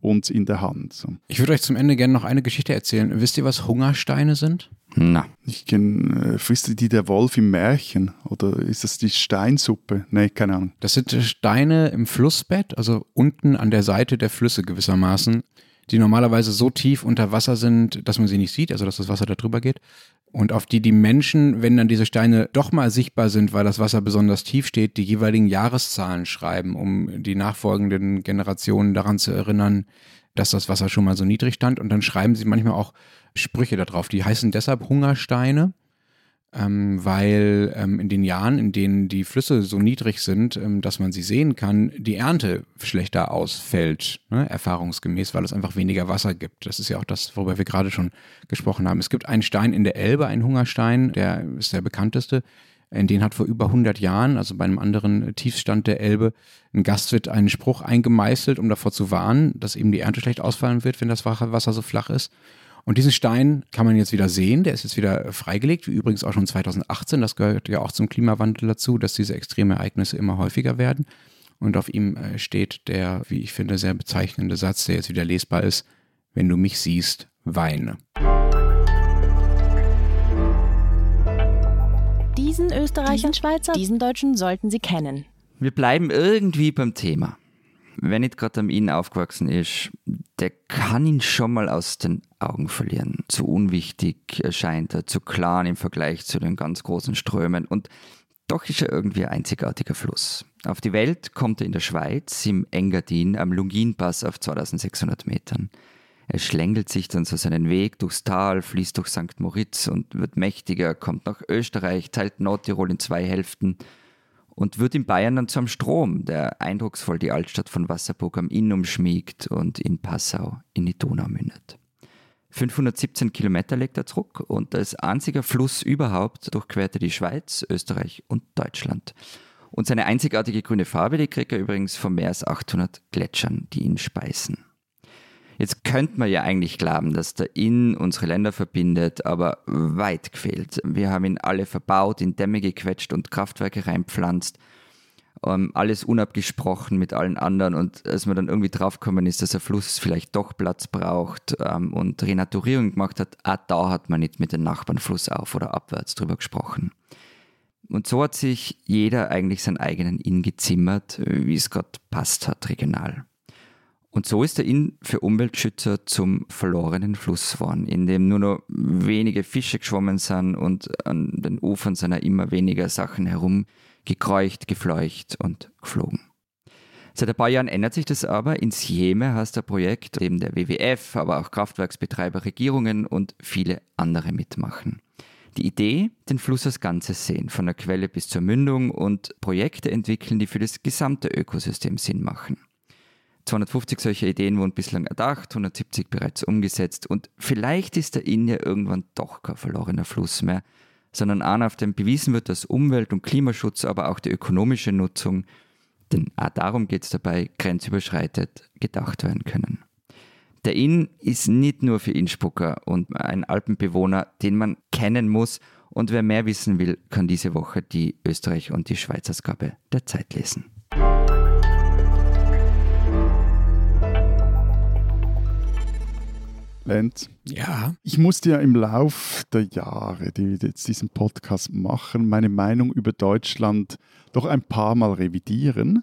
uns in der Hand. So. Ich würde euch zum Ende gerne noch eine Geschichte erzählen. Wisst ihr, was Hungersteine sind? Na. Ich kenne, äh, frisst die der Wolf im Märchen? Oder ist das die Steinsuppe? Nee, keine Ahnung. Das sind Steine im Flussbett, also unten an der Seite der Flüsse gewissermaßen, die normalerweise so tief unter Wasser sind, dass man sie nicht sieht, also dass das Wasser da drüber geht. und auf die die Menschen, wenn dann diese Steine doch mal sichtbar sind, weil das Wasser besonders tief steht, die jeweiligen Jahreszahlen schreiben, um die nachfolgenden Generationen daran zu erinnern, dass das Wasser schon mal so niedrig stand. Und dann schreiben sie manchmal auch Sprüche darauf. Die heißen deshalb Hungersteine ähm, weil ähm, in den Jahren, in denen die Flüsse so niedrig sind, ähm, dass man sie sehen kann, die Ernte schlechter ausfällt, ne, erfahrungsgemäß, weil es einfach weniger Wasser gibt. Das ist ja auch das, worüber wir gerade schon gesprochen haben. Es gibt einen Stein in der Elbe, einen Hungerstein, der ist der bekannteste. In den hat vor über 100 Jahren, also bei einem anderen Tiefstand der Elbe, ein Gastwirt einen Spruch eingemeißelt, um davor zu warnen, dass eben die Ernte schlecht ausfallen wird, wenn das Wasser so flach ist. Und diesen Stein kann man jetzt wieder sehen, der ist jetzt wieder freigelegt, wie übrigens auch schon 2018. Das gehört ja auch zum Klimawandel dazu, dass diese extremen Ereignisse immer häufiger werden. Und auf ihm äh, steht der, wie ich finde, sehr bezeichnende Satz, der jetzt wieder lesbar ist, wenn du mich siehst, weine. Diesen Österreicher und Schweizer, diesen Deutschen sollten Sie kennen. Wir bleiben irgendwie beim Thema wenn nicht gerade am ihn aufgewachsen ist, der kann ihn schon mal aus den Augen verlieren. Zu unwichtig erscheint er, zu klar im Vergleich zu den ganz großen Strömen und doch ist er irgendwie ein einzigartiger Fluss. Auf die Welt kommt er in der Schweiz, im Engadin, am Lunginpass auf 2600 Metern. Er schlängelt sich dann so seinen Weg durchs Tal, fließt durch St. Moritz und wird mächtiger, kommt nach Österreich, teilt Nordtirol in zwei Hälften und wird in Bayern dann zum Strom, der eindrucksvoll die Altstadt von Wasserburg am Inn umschmiegt und in Passau in die Donau mündet. 517 Kilometer legt er zurück und als einziger Fluss überhaupt durchquert er die Schweiz, Österreich und Deutschland. Und seine einzigartige grüne Farbe, die kriegt er übrigens von mehr als 800 Gletschern, die ihn speisen. Jetzt könnte man ja eigentlich glauben, dass der Inn unsere Länder verbindet, aber weit gefehlt. Wir haben ihn alle verbaut, in Dämme gequetscht und Kraftwerke reinpflanzt. Ähm, alles unabgesprochen mit allen anderen und als man dann irgendwie draufgekommen ist, dass der Fluss vielleicht doch Platz braucht ähm, und Renaturierung gemacht hat, auch da hat man nicht mit den Nachbarn flussauf oder abwärts drüber gesprochen. Und so hat sich jeder eigentlich seinen eigenen Inn gezimmert, wie es gerade passt hat, regional. Und so ist der Inn für Umweltschützer zum verlorenen Fluss geworden, in dem nur noch wenige Fische geschwommen sind und an den Ufern sind immer weniger Sachen herumgekreucht, gefleucht und geflogen. Seit ein paar Jahren ändert sich das aber. Ins Jeme heißt ein Projekt, dem der WWF, aber auch Kraftwerksbetreiber, Regierungen und viele andere mitmachen. Die Idee, den Fluss als Ganzes sehen, von der Quelle bis zur Mündung und Projekte entwickeln, die für das gesamte Ökosystem Sinn machen. 250 solcher Ideen wurden bislang erdacht, 170 bereits umgesetzt und vielleicht ist der Inn ja irgendwann doch kein verlorener Fluss mehr, sondern einer, auf dem bewiesen wird, dass Umwelt- und Klimaschutz, aber auch die ökonomische Nutzung, denn auch darum geht es dabei, grenzüberschreitet gedacht werden können. Der Inn ist nicht nur für Innsbrucker und ein Alpenbewohner, den man kennen muss und wer mehr wissen will, kann diese Woche die Österreich- und die Schweiz-Ausgabe der Zeit lesen. Lenz. Ja. Ich musste ja im Lauf der Jahre, die jetzt diesen Podcast machen, meine Meinung über Deutschland doch ein paar Mal revidieren.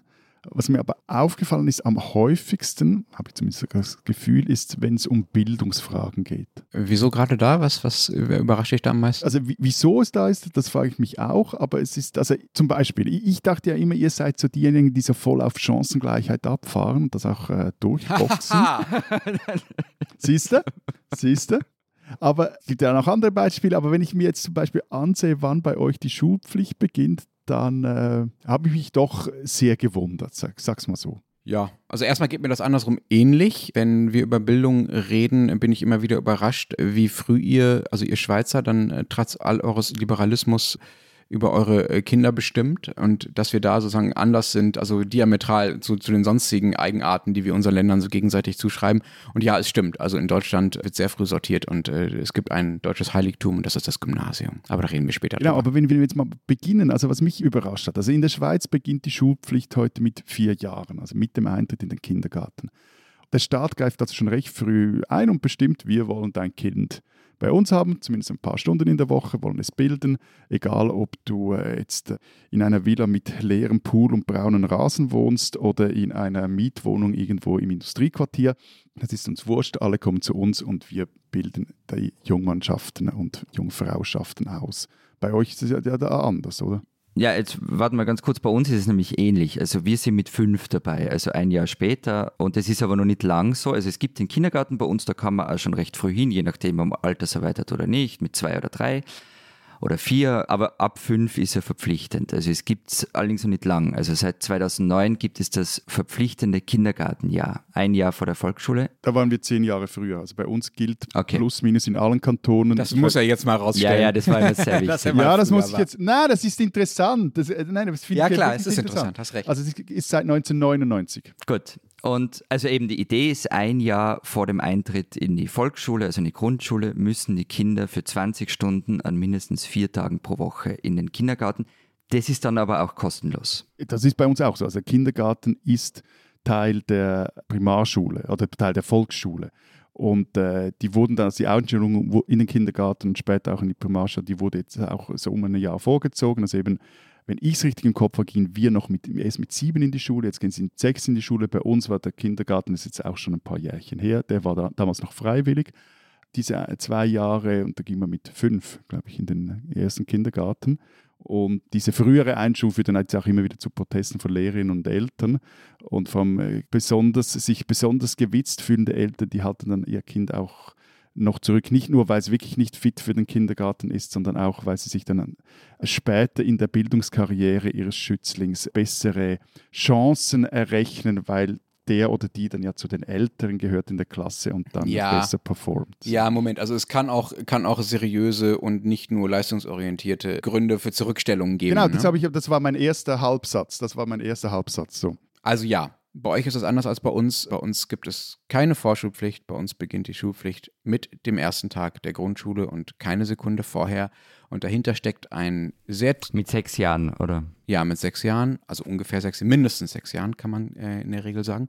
Was mir aber aufgefallen ist, am häufigsten, habe ich zumindest das Gefühl, ist, wenn es um Bildungsfragen geht. Wieso gerade da? Was, was überrascht dich da am meisten? Also wieso es da ist, das frage ich mich auch. Aber es ist, also zum Beispiel, ich dachte ja immer, ihr seid so diejenigen, die so voll auf Chancengleichheit abfahren und das auch äh, durchboxen. <laughs> Siehst du? Siehst du? Aber es gibt ja noch andere Beispiele. Aber wenn ich mir jetzt zum Beispiel ansehe, wann bei euch die Schulpflicht beginnt, dann äh, habe ich mich doch sehr gewundert, sag, sag's mal so. Ja, also erstmal geht mir das andersrum ähnlich. Wenn wir über Bildung reden, bin ich immer wieder überrascht, wie früh ihr, also ihr Schweizer, dann äh, trotz all eures Liberalismus über eure äh, Kinder bestimmt und dass wir da sozusagen anders sind, also diametral zu, zu den sonstigen Eigenarten, die wir unseren Ländern so gegenseitig zuschreiben. Und ja, es stimmt. Also in Deutschland wird sehr früh sortiert und äh, es gibt ein deutsches Heiligtum und das ist das Gymnasium. Aber da reden wir später Genau, drüber. aber wenn wir jetzt mal beginnen, also was mich überrascht hat, also in der Schweiz beginnt die Schulpflicht heute mit vier Jahren, also mit dem Eintritt in den Kindergarten. Der Staat greift also schon recht früh ein und bestimmt, wir wollen dein Kind bei uns haben, zumindest ein paar Stunden in der Woche, wollen es bilden, egal ob du äh, jetzt äh, in einer Villa mit leerem Pool und braunen Rasen wohnst oder in einer Mietwohnung irgendwo im Industriequartier. Das ist uns wurscht, alle kommen zu uns und wir bilden die Jungmannschaften und Jungfrauschaften aus. Bei euch ist es ja, ja anders, oder? Ja, jetzt warten wir ganz kurz. Bei uns ist es nämlich ähnlich. Also wir sind mit fünf dabei, also ein Jahr später. Und es ist aber noch nicht lang so. Also es gibt den Kindergarten bei uns, da kann man auch schon recht früh hin, je nachdem, ob man Alters erweitert oder nicht, mit zwei oder drei oder vier, aber ab fünf ist er verpflichtend. Also es gibt es allerdings noch nicht lang. Also seit 2009 gibt es das verpflichtende Kindergartenjahr, ein Jahr vor der Volksschule. Da waren wir zehn Jahre früher. Also bei uns gilt okay. plus minus in allen Kantonen. Das muss er jetzt mal rausstellen. Ja, ja, das war immer sehr <laughs> wichtig. das ja, das muss ich jetzt. Nein, das ist interessant. Das, äh, nein, das ja, klar, es ist interessant. interessant, hast recht. Also es ist seit 1999. Gut. Und also eben die Idee ist, ein Jahr vor dem Eintritt in die Volksschule, also in die Grundschule, müssen die Kinder für 20 Stunden an mindestens vier Tagen pro Woche in den Kindergarten. Das ist dann aber auch kostenlos. Das ist bei uns auch so. Also der Kindergarten ist Teil der Primarschule oder Teil der Volksschule. Und äh, die wurden dann, also die Einstellung in den Kindergarten und später auch in die Primarschule, die wurde jetzt auch so um ein Jahr vorgezogen. Also eben wenn ich es richtig im Kopf habe, gehen wir noch mit, erst mit sieben in die Schule, jetzt gehen sie mit sechs in die Schule. Bei uns war der Kindergarten, das ist jetzt auch schon ein paar Jährchen her, der war da, damals noch freiwillig. Diese zwei Jahre, und da ging man mit fünf, glaube ich, in den ersten Kindergarten. Und diese frühere Einschulung führt dann auch immer wieder zu Protesten von Lehrerinnen und Eltern. Und vom äh, besonders, sich besonders gewitzt fühlende Eltern, die halten dann ihr Kind auch noch zurück. Nicht nur, weil es wirklich nicht fit für den Kindergarten ist, sondern auch, weil sie sich dann später in der Bildungskarriere ihres Schützlings bessere Chancen errechnen, weil der oder die dann ja zu den Älteren gehört in der Klasse und dann ja. besser performt. Ja, Moment, also es kann auch, kann auch seriöse und nicht nur leistungsorientierte Gründe für Zurückstellungen geben. Genau, das, ne? ich, das war mein erster Halbsatz. Das war mein erster Halbsatz. So. Also ja, bei euch ist es anders als bei uns. Bei uns gibt es keine Vorschulpflicht. Bei uns beginnt die Schulpflicht mit dem ersten Tag der Grundschule und keine Sekunde vorher. Und dahinter steckt ein sehr. Mit sechs Jahren, oder? Ja, mit sechs Jahren. Also ungefähr sechs, mindestens sechs Jahren, kann man äh, in der Regel sagen.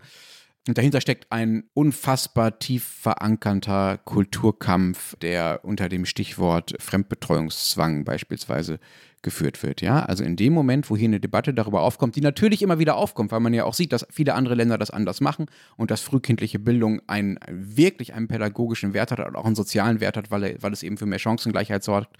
Und dahinter steckt ein unfassbar tief verankerter Kulturkampf, der unter dem Stichwort Fremdbetreuungszwang beispielsweise geführt wird. Ja? Also in dem Moment, wo hier eine Debatte darüber aufkommt, die natürlich immer wieder aufkommt, weil man ja auch sieht, dass viele andere Länder das anders machen und dass frühkindliche Bildung einen, wirklich einen pädagogischen Wert hat und auch einen sozialen Wert hat, weil, weil es eben für mehr Chancengleichheit sorgt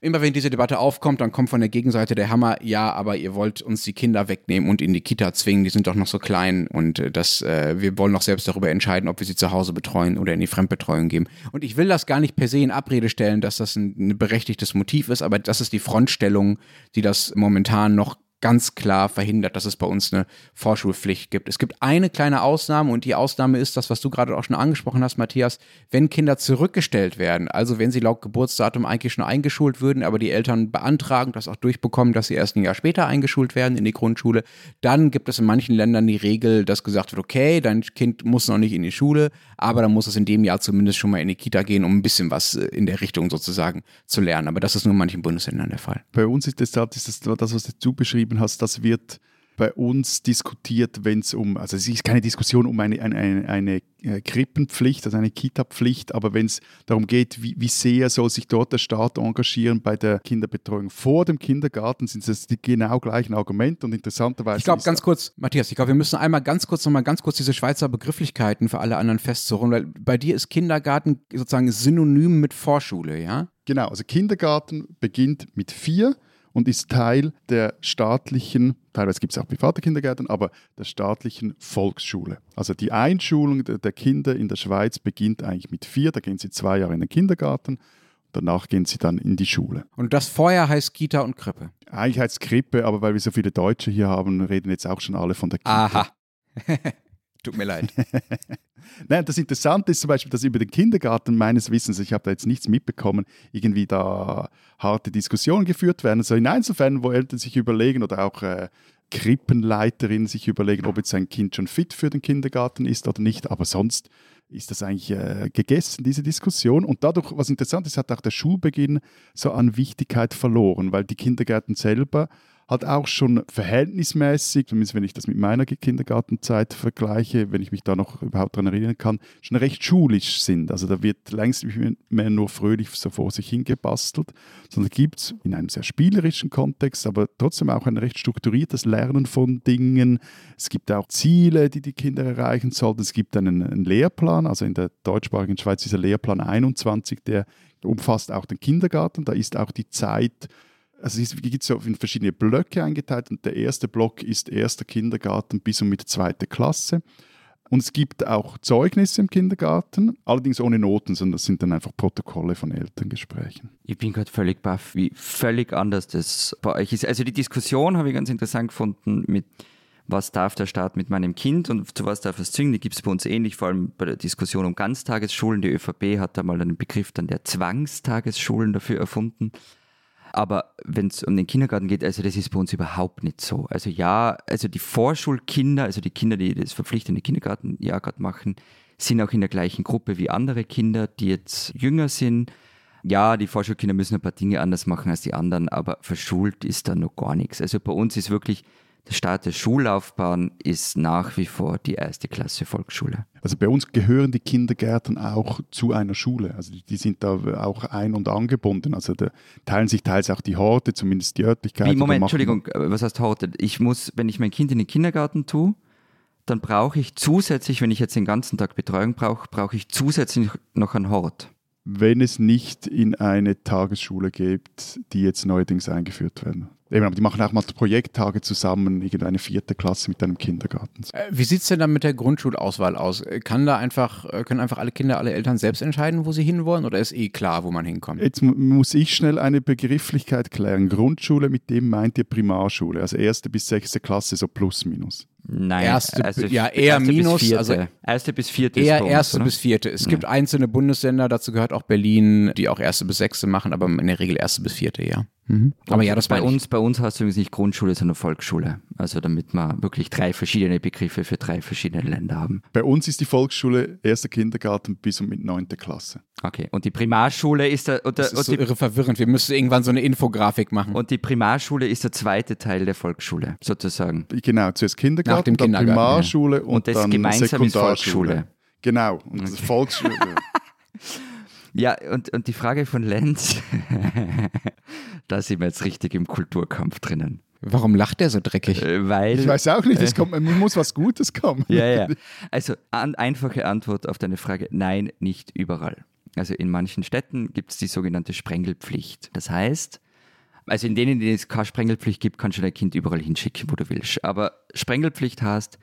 immer wenn diese Debatte aufkommt, dann kommt von der Gegenseite der Hammer, ja, aber ihr wollt uns die Kinder wegnehmen und in die Kita zwingen, die sind doch noch so klein und äh, das, äh, wir wollen noch selbst darüber entscheiden, ob wir sie zu Hause betreuen oder in die Fremdbetreuung geben. Und ich will das gar nicht per se in Abrede stellen, dass das ein, ein berechtigtes Motiv ist, aber das ist die Frontstellung, die das momentan noch ganz klar verhindert, dass es bei uns eine Vorschulpflicht gibt. Es gibt eine kleine Ausnahme und die Ausnahme ist das, was du gerade auch schon angesprochen hast, Matthias, wenn Kinder zurückgestellt werden, also wenn sie laut Geburtsdatum eigentlich schon eingeschult würden, aber die Eltern beantragen, das auch durchbekommen, dass sie erst ein Jahr später eingeschult werden in die Grundschule, dann gibt es in manchen Ländern die Regel, dass gesagt wird, okay, dein Kind muss noch nicht in die Schule, aber dann muss es in dem Jahr zumindest schon mal in die Kita gehen, um ein bisschen was äh, in der Richtung sozusagen zu lernen. Aber das ist nur in manchen Bundesländern der Fall. Bei uns ist das, das, ist das was du beschrieben hast, das wird bei uns diskutiert, wenn es um, also es ist keine Diskussion um eine, eine, eine äh, Krippenpflicht, also eine Kita-Pflicht, aber wenn es darum geht, wie, wie sehr soll sich dort der Staat engagieren bei der Kinderbetreuung vor dem Kindergarten, sind das die genau gleichen Argumente und interessanterweise. Ich glaube, ganz kurz, Matthias, ich glaube, wir müssen einmal ganz kurz nochmal ganz kurz diese Schweizer Begrifflichkeiten für alle anderen festzuholen, weil bei dir ist Kindergarten sozusagen synonym mit Vorschule, ja? Genau, also Kindergarten beginnt mit vier und ist Teil der staatlichen, teilweise gibt es auch private Kindergärten, aber der staatlichen Volksschule. Also die Einschulung der Kinder in der Schweiz beginnt eigentlich mit vier, da gehen sie zwei Jahre in den Kindergarten. Danach gehen sie dann in die Schule. Und das vorher heißt Kita und Krippe? Eigentlich heißt es Krippe, aber weil wir so viele Deutsche hier haben, reden jetzt auch schon alle von der Kita. Aha. <laughs> Tut mir leid. <laughs> Nein, das Interessante ist zum Beispiel, dass über den Kindergarten meines Wissens, ich habe da jetzt nichts mitbekommen, irgendwie da harte Diskussionen geführt werden. So also in Einzelfällen, wo Eltern sich überlegen oder auch äh, Krippenleiterinnen sich überlegen, ob jetzt ein Kind schon fit für den Kindergarten ist oder nicht. Aber sonst ist das eigentlich äh, gegessen, diese Diskussion. Und dadurch, was interessant ist, hat auch der Schulbeginn so an Wichtigkeit verloren, weil die Kindergärten selber hat auch schon verhältnismäßig, zumindest wenn ich das mit meiner Kindergartenzeit vergleiche, wenn ich mich da noch überhaupt daran erinnern kann, schon recht schulisch sind. Also da wird längst nicht mehr nur fröhlich so vor sich hingebastelt, sondern gibt es in einem sehr spielerischen Kontext, aber trotzdem auch ein recht strukturiertes Lernen von Dingen. Es gibt auch Ziele, die die Kinder erreichen sollten. Es gibt einen, einen Lehrplan, also in der deutschsprachigen Schweiz dieser Lehrplan 21, der umfasst auch den Kindergarten. Da ist auch die Zeit also es gibt so in verschiedene Blöcke eingeteilt und der erste Block ist erster Kindergarten bis und mit zweite Klasse. Und es gibt auch Zeugnisse im Kindergarten, allerdings ohne Noten, sondern das sind dann einfach Protokolle von Elterngesprächen. Ich bin gerade völlig baff, wie völlig anders das bei euch ist. Also die Diskussion habe ich ganz interessant gefunden mit was darf der Staat mit meinem Kind und zu was darf es zwingen, die gibt es bei uns ähnlich, vor allem bei der Diskussion um Ganztagesschulen. Die ÖVP hat da mal einen Begriff dann der Zwangstagesschulen dafür erfunden. Aber wenn es um den Kindergarten geht, also das ist bei uns überhaupt nicht so. Also ja, also die Vorschulkinder, also die Kinder, die das verpflichtende Kindergartenjahr gerade machen, sind auch in der gleichen Gruppe wie andere Kinder, die jetzt jünger sind. Ja, die Vorschulkinder müssen ein paar Dinge anders machen als die anderen, aber verschult ist da noch gar nichts. Also bei uns ist wirklich der Start der Schullaufbahn ist nach wie vor die erste Klasse Volksschule. Also bei uns gehören die Kindergärten auch zu einer Schule. Also die, sind da auch ein- und angebunden. Also da teilen sich teils auch die Horte, zumindest die Örtlichkeit. Wie, Moment, Entschuldigung, was heißt Horte? Ich muss, wenn ich mein Kind in den Kindergarten tue, dann brauche ich zusätzlich, wenn ich jetzt den ganzen Tag Betreuung brauche, brauche ich zusätzlich noch einen Hort. Wenn es nicht in eine Tagesschule gibt, die jetzt neuerdings eingeführt werden. Eben, aber die machen auch mal Projekttage zusammen, irgendeine vierte Klasse mit einem Kindergarten. Äh, wie sieht es denn dann mit der Grundschulauswahl aus? Kann da einfach, äh, können einfach alle Kinder, alle Eltern selbst entscheiden, wo sie hinwollen oder ist eh klar, wo man hinkommt? Jetzt muss ich schnell eine Begrifflichkeit klären. Grundschule, mit dem meint ihr Primarschule, also erste bis sechste Klasse, so plus minus. Nein, erste, also ja, eher minus. also erste bis vierte. Eher uns, erste oder? bis vierte. Es ja. gibt einzelne Bundesländer, dazu gehört auch Berlin, die auch erste bis sechste machen, aber in der Regel erste bis vierte, ja. Mhm. Aber ja, das bei uns, bei uns hast du übrigens nicht Grundschule, sondern Volksschule. Also damit wir wirklich drei verschiedene Begriffe für drei verschiedene Länder haben. Bei uns ist die Volksschule erster Kindergarten bis und mit neunte Klasse. Okay. Und die Primarschule ist der. Oder, das ist so die, irre verwirrend. Wir müssen irgendwann so eine Infografik machen. Und die Primarschule ist der zweite Teil der Volksschule, sozusagen. Genau, zuerst Kindergarten, Nach dem dann Kindergarten, Primarschule ja. und, und das dann gemeinsam ist Volksschule. Genau. Und okay. Volksschule. <laughs> Ja, und, und die Frage von Lenz, <laughs> da sind wir jetzt richtig im Kulturkampf drinnen. Warum lacht er so dreckig? Äh, weil, ich weiß auch nicht, es <laughs> kommt, man muss was Gutes kommen. Ja, ja. Also an, einfache Antwort auf deine Frage, nein, nicht überall. Also in manchen Städten gibt es die sogenannte Sprengelpflicht. Das heißt, also in denen, in denen es keine Sprengelpflicht gibt, kannst du dein Kind überall hinschicken, wo du willst. Aber Sprengelpflicht heißt,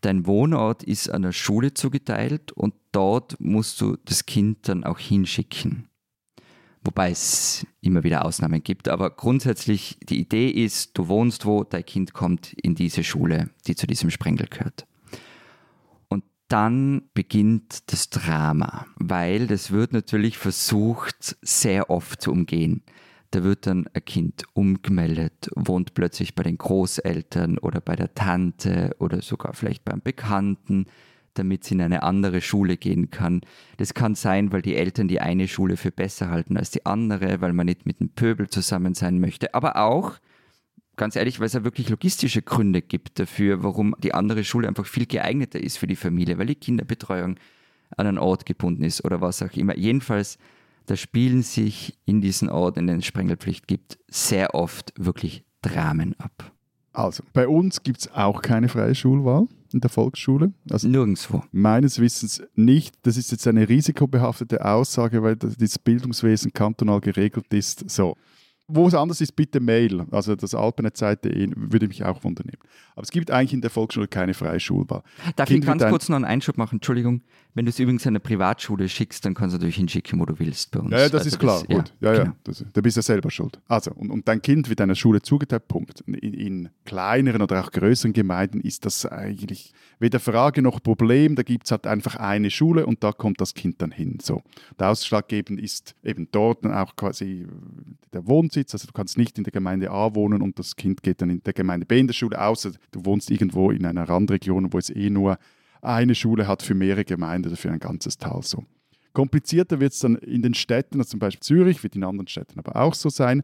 dein Wohnort ist einer Schule zugeteilt und dort musst du das Kind dann auch hinschicken. Wobei es immer wieder Ausnahmen gibt, aber grundsätzlich die Idee ist, du wohnst wo, dein Kind kommt in diese Schule, die zu diesem Sprengel gehört. Und dann beginnt das Drama, weil das wird natürlich versucht, sehr oft zu umgehen. Da wird dann ein Kind umgemeldet, wohnt plötzlich bei den Großeltern oder bei der Tante oder sogar vielleicht beim Bekannten, damit sie in eine andere Schule gehen kann. Das kann sein, weil die Eltern die eine Schule für besser halten als die andere, weil man nicht mit dem Pöbel zusammen sein möchte, aber auch, ganz ehrlich, weil es ja wirklich logistische Gründe gibt dafür, warum die andere Schule einfach viel geeigneter ist für die Familie, weil die Kinderbetreuung an einen Ort gebunden ist oder was auch immer. Jedenfalls da spielen sich in diesen Orten, in denen es Sprengelpflicht gibt, sehr oft wirklich Dramen ab. Also, bei uns gibt es auch keine freie Schulwahl in der Volksschule. Also Nirgendwo. Meines Wissens nicht. Das ist jetzt eine risikobehaftete Aussage, weil das Bildungswesen kantonal geregelt ist. So. Wo es anders ist, bitte Mail. Also das alpenet.de würde mich auch wundern. Aber es gibt eigentlich in der Volksschule keine freie Schulwahl. Darf kind ich ganz kurz noch einen Einschub machen? Entschuldigung. Wenn du es übrigens an eine Privatschule schickst, dann kannst du natürlich hinschicken, wo du willst bei uns. Ja, ja das also ist klar. Das, Gut. Ja, ja, genau. das, da bist du ja selber schuld. Also, und, und dein Kind wird einer Schule zugeteilt, Punkt. In, in, kleineren oder auch größeren Gemeinden ist das eigentlich weder Frage noch Problem. Da gibt es halt einfach eine Schule und da kommt das Kind dann hin. So. Der Ausschlaggebend ist eben dort dann auch quasi der Wohnsitz. Also du kannst nicht in der Gemeinde A wohnen und das Kind geht dann in der Gemeinde B in der Schule, außer du wohnst irgendwo in einer Randregion, wo es eh nur eine Schule hat für mehrere Gemeinden oder für ein ganzes Tal so. Komplizierter wird es dann in den Städten, also zum Beispiel Zürich, wird in anderen Städten aber auch so sein.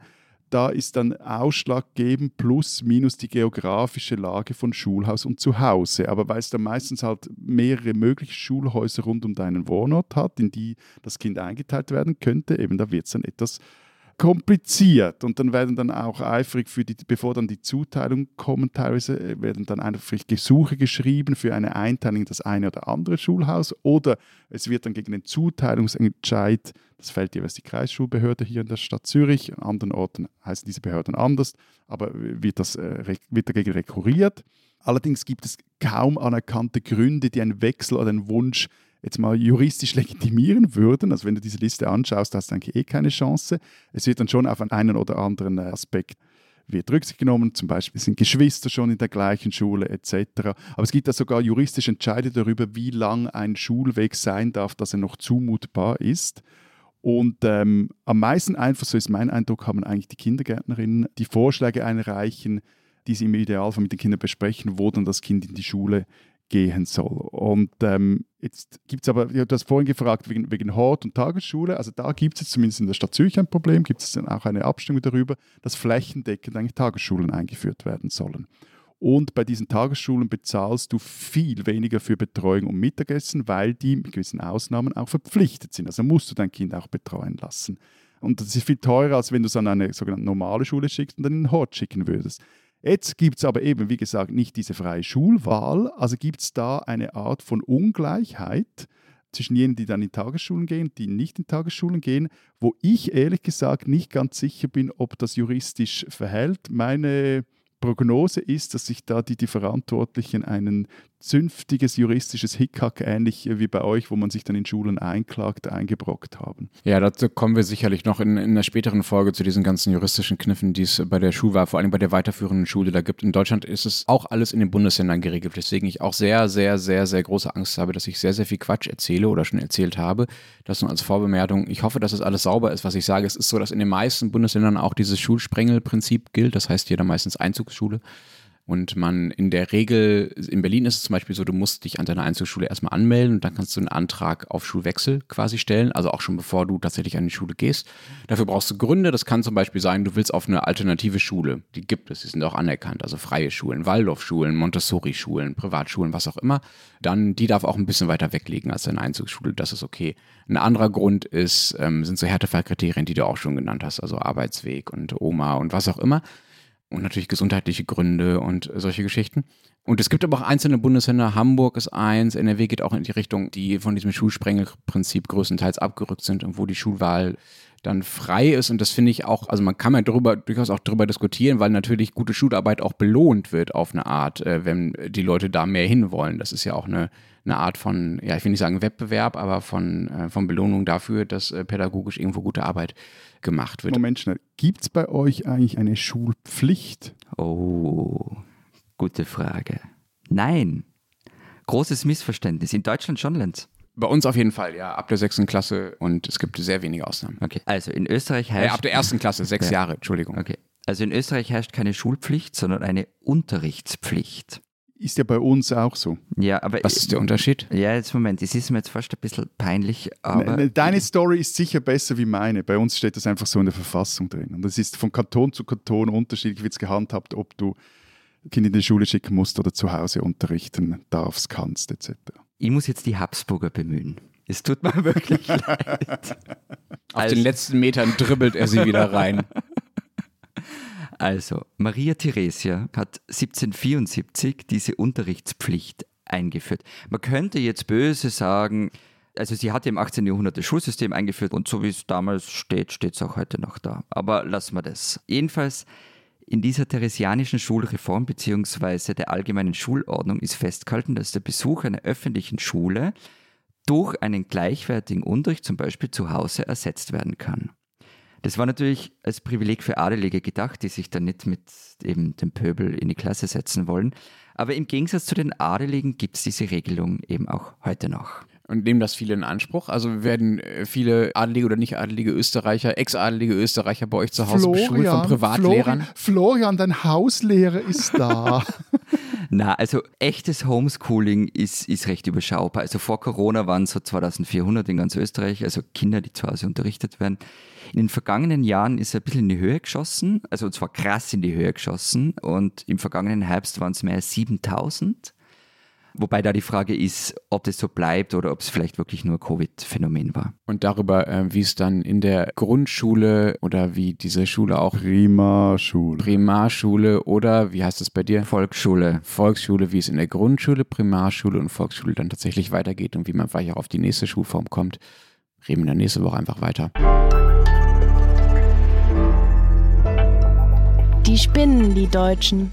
da ist dann ausschlaggebend plus minus die geografische Lage von Schulhaus und Zuhause. Aber weil es dann meistens halt mehrere mögliche Schulhäuser rund um deinen Wohnort hat, in die das Kind eingeteilt werden könnte, eben da wird es dann etwas kompliziert und dann werden dann auch eifrig für die, bevor dann die Zuteilung kommen, teilweise äh, werden dann einfach Gesuche geschrieben für eine Einteilung in das eine oder andere Schulhaus oder es wird dann gegen den Zuteilungsentscheid, das fällt jeweils die Kreisschulbehörde hier in der Stadt Zürich, an anderen Orten heißen diese Behörden anders, aber wird, das, äh, wird dagegen rekurriert. Allerdings gibt es kaum anerkannte Gründe, die einen Wechsel oder einen Wunsch jetzt mal juristisch <laughs> legitimieren würden. Also wenn du diese Liste anschaust, hast du eigentlich eh keine Chance. Es wird dann schon auf einen oder anderen Aspekt wird Rücksicht genommen, zum Beispiel sind Geschwister schon in der gleichen Schule etc. Aber es gibt da sogar juristische Entscheide darüber, wie lang ein Schulweg sein darf, dass er noch zumutbar ist. Und ähm, am meisten Einfluss, so ist mein Eindruck, haben eigentlich die Kindergärtnerinnen, die Vorschläge einreichen, die sie im Idealfall mit den Kindern besprechen, wo dann das Kind in die Schule gehen soll. Und ähm, jetzt gibt es aber, du hast vorhin gefragt wegen, wegen Hort und Tagesschule, also da gibt es zumindest in der Stadt Zürich ein Problem, gibt es dann auch eine Abstimmung darüber, dass flächendeckend eigentlich Tagesschulen eingeführt werden sollen. Und bei diesen Tagesschulen bezahlst du viel weniger für Betreuung und Mittagessen, weil die mit gewissen Ausnahmen auch verpflichtet sind. Also musst du dein Kind auch betreuen lassen. Und das ist viel teurer, als wenn du es an eine sogenannte normale Schule schickst und dann in den Hort schicken würdest. Jetzt gibt es aber eben, wie gesagt, nicht diese freie Schulwahl, also gibt es da eine Art von Ungleichheit zwischen jenen, die dann in Tagesschulen gehen, die nicht in Tagesschulen gehen, wo ich ehrlich gesagt nicht ganz sicher bin, ob das juristisch verhält. Meine Prognose ist, dass sich da die, die Verantwortlichen ein zünftiges juristisches Hickhack, ähnlich wie bei euch, wo man sich dann in Schulen einklagt, eingebrockt haben. Ja, dazu kommen wir sicherlich noch in, in einer späteren Folge zu diesen ganzen juristischen Kniffen, die es bei der Schulwahl, vor allem bei der weiterführenden Schule da gibt. In Deutschland ist es auch alles in den Bundesländern geregelt, weswegen ich auch sehr, sehr, sehr, sehr große Angst habe, dass ich sehr, sehr viel Quatsch erzähle oder schon erzählt habe. Das nur als Vorbemerkung. Ich hoffe, dass es alles sauber ist, was ich sage. Es ist so, dass in den meisten Bundesländern auch dieses Schulsprengelprinzip gilt. Das heißt, jeder meistens Einzugsschule. Und man in der Regel, in Berlin ist es zum Beispiel so, du musst dich an deiner Einzelschule erstmal anmelden und dann kannst du einen Antrag auf Schulwechsel quasi stellen, also auch schon bevor du tatsächlich an die Schule gehst. Dafür brauchst du Gründe. Das kann zum Beispiel sein, du willst auf eine alternative Schule. Die gibt es, die sind auch anerkannt, also freie Schulen, Waldorfschulen, Montessori-Schulen, Privatschulen, was auch immer. Dann, die darf auch ein bisschen weiter weglegen als deine Einzugsschule, das ist okay. Ein anderer Grund ist, ähm, sind so Härtefallkriterien, die du auch schon genannt hast, also Arbeitsweg und Oma und was auch immer und natürlich gesundheitliche Gründe und solche Geschichten. Und es gibt aber auch einzelne Bundesländer, Hamburg ist eins, NRW geht auch in die Richtung, die von diesem Schulsprengelprinzip größtenteils abgerückt sind und wo die Schulwahl dann frei ist. Und das finde ich auch, also man kann ja darüber, durchaus auch darüber diskutieren, weil natürlich gute Schularbeit auch belohnt wird auf eine Art, äh, wenn die Leute da mehr hinwollen. Das ist ja auch eine, eine Art von, ja, ich will nicht sagen Wettbewerb, aber von, äh, von Belohnung dafür, dass äh, pädagogisch irgendwo gute Arbeit gemacht wird. Moment schnell, gibt es bei euch eigentlich eine Schulpflicht? Oh, gute Frage. Nein. Großes Missverständnis. In Deutschland schon, Lenz. Bei uns auf jeden Fall, ja, ab der sechsten Klasse und es gibt sehr wenige Ausnahmen. Okay, also in Österreich heißt. Ja, ab der ersten Klasse, sechs ja. Jahre, Entschuldigung. Okay, also in Österreich herrscht keine Schulpflicht, sondern eine Unterrichtspflicht. Ist ja bei uns auch so. Ja, aber. Was ist der Unterschied? Ja, jetzt Moment, es ist mir jetzt fast ein bisschen peinlich, aber. Ne, ne, deine Story ist sicher besser wie meine. Bei uns steht das einfach so in der Verfassung drin. Und es ist von Kanton zu Kanton unterschiedlich, wie es gehandhabt, ob du Kind in die Schule schicken musst oder zu Hause unterrichten darfst, kannst, etc. Ich muss jetzt die Habsburger bemühen. Es tut mir <laughs> wirklich leid. Auf also, den letzten Metern dribbelt er sie wieder rein. <laughs> Also, Maria Theresia hat 1774 diese Unterrichtspflicht eingeführt. Man könnte jetzt böse sagen, also sie hat im 18. Jahrhundert das Schulsystem eingeführt und so wie es damals steht, steht es auch heute noch da. Aber lassen wir das. Jedenfalls in dieser theresianischen Schulreform bzw. der allgemeinen Schulordnung ist festgehalten, dass der Besuch einer öffentlichen Schule durch einen gleichwertigen Unterricht zum Beispiel zu Hause ersetzt werden kann. Das war natürlich als Privileg für Adelige gedacht, die sich dann nicht mit eben dem Pöbel in die Klasse setzen wollen. Aber im Gegensatz zu den Adeligen gibt es diese Regelung eben auch heute noch. Und nehmen das viele in Anspruch? Also werden äh, viele adelige oder nicht adelige Österreicher, ex-adelige Österreicher bei euch zu Hause Florian, beschult von Privatlehrern? Florian, Florian, dein Hauslehrer ist da. <laughs> Na, also echtes Homeschooling ist, ist recht überschaubar. Also vor Corona waren es so 2400 in ganz Österreich, also Kinder, die zu Hause unterrichtet werden. In den vergangenen Jahren ist er ein bisschen in die Höhe geschossen, also zwar krass in die Höhe geschossen und im vergangenen Herbst waren es mehr als 7000. Wobei da die Frage ist, ob das so bleibt oder ob es vielleicht wirklich nur Covid-Phänomen war. Und darüber, äh, wie es dann in der Grundschule oder wie diese Schule auch. Primarschule. Primarschule oder wie heißt es bei dir? Volksschule. Volksschule, wie es in der Grundschule, Primarschule und Volksschule dann tatsächlich weitergeht und wie man vielleicht auch auf die nächste Schulform kommt. Reden wir dann nächste Woche einfach weiter. Die spinnen, die Deutschen.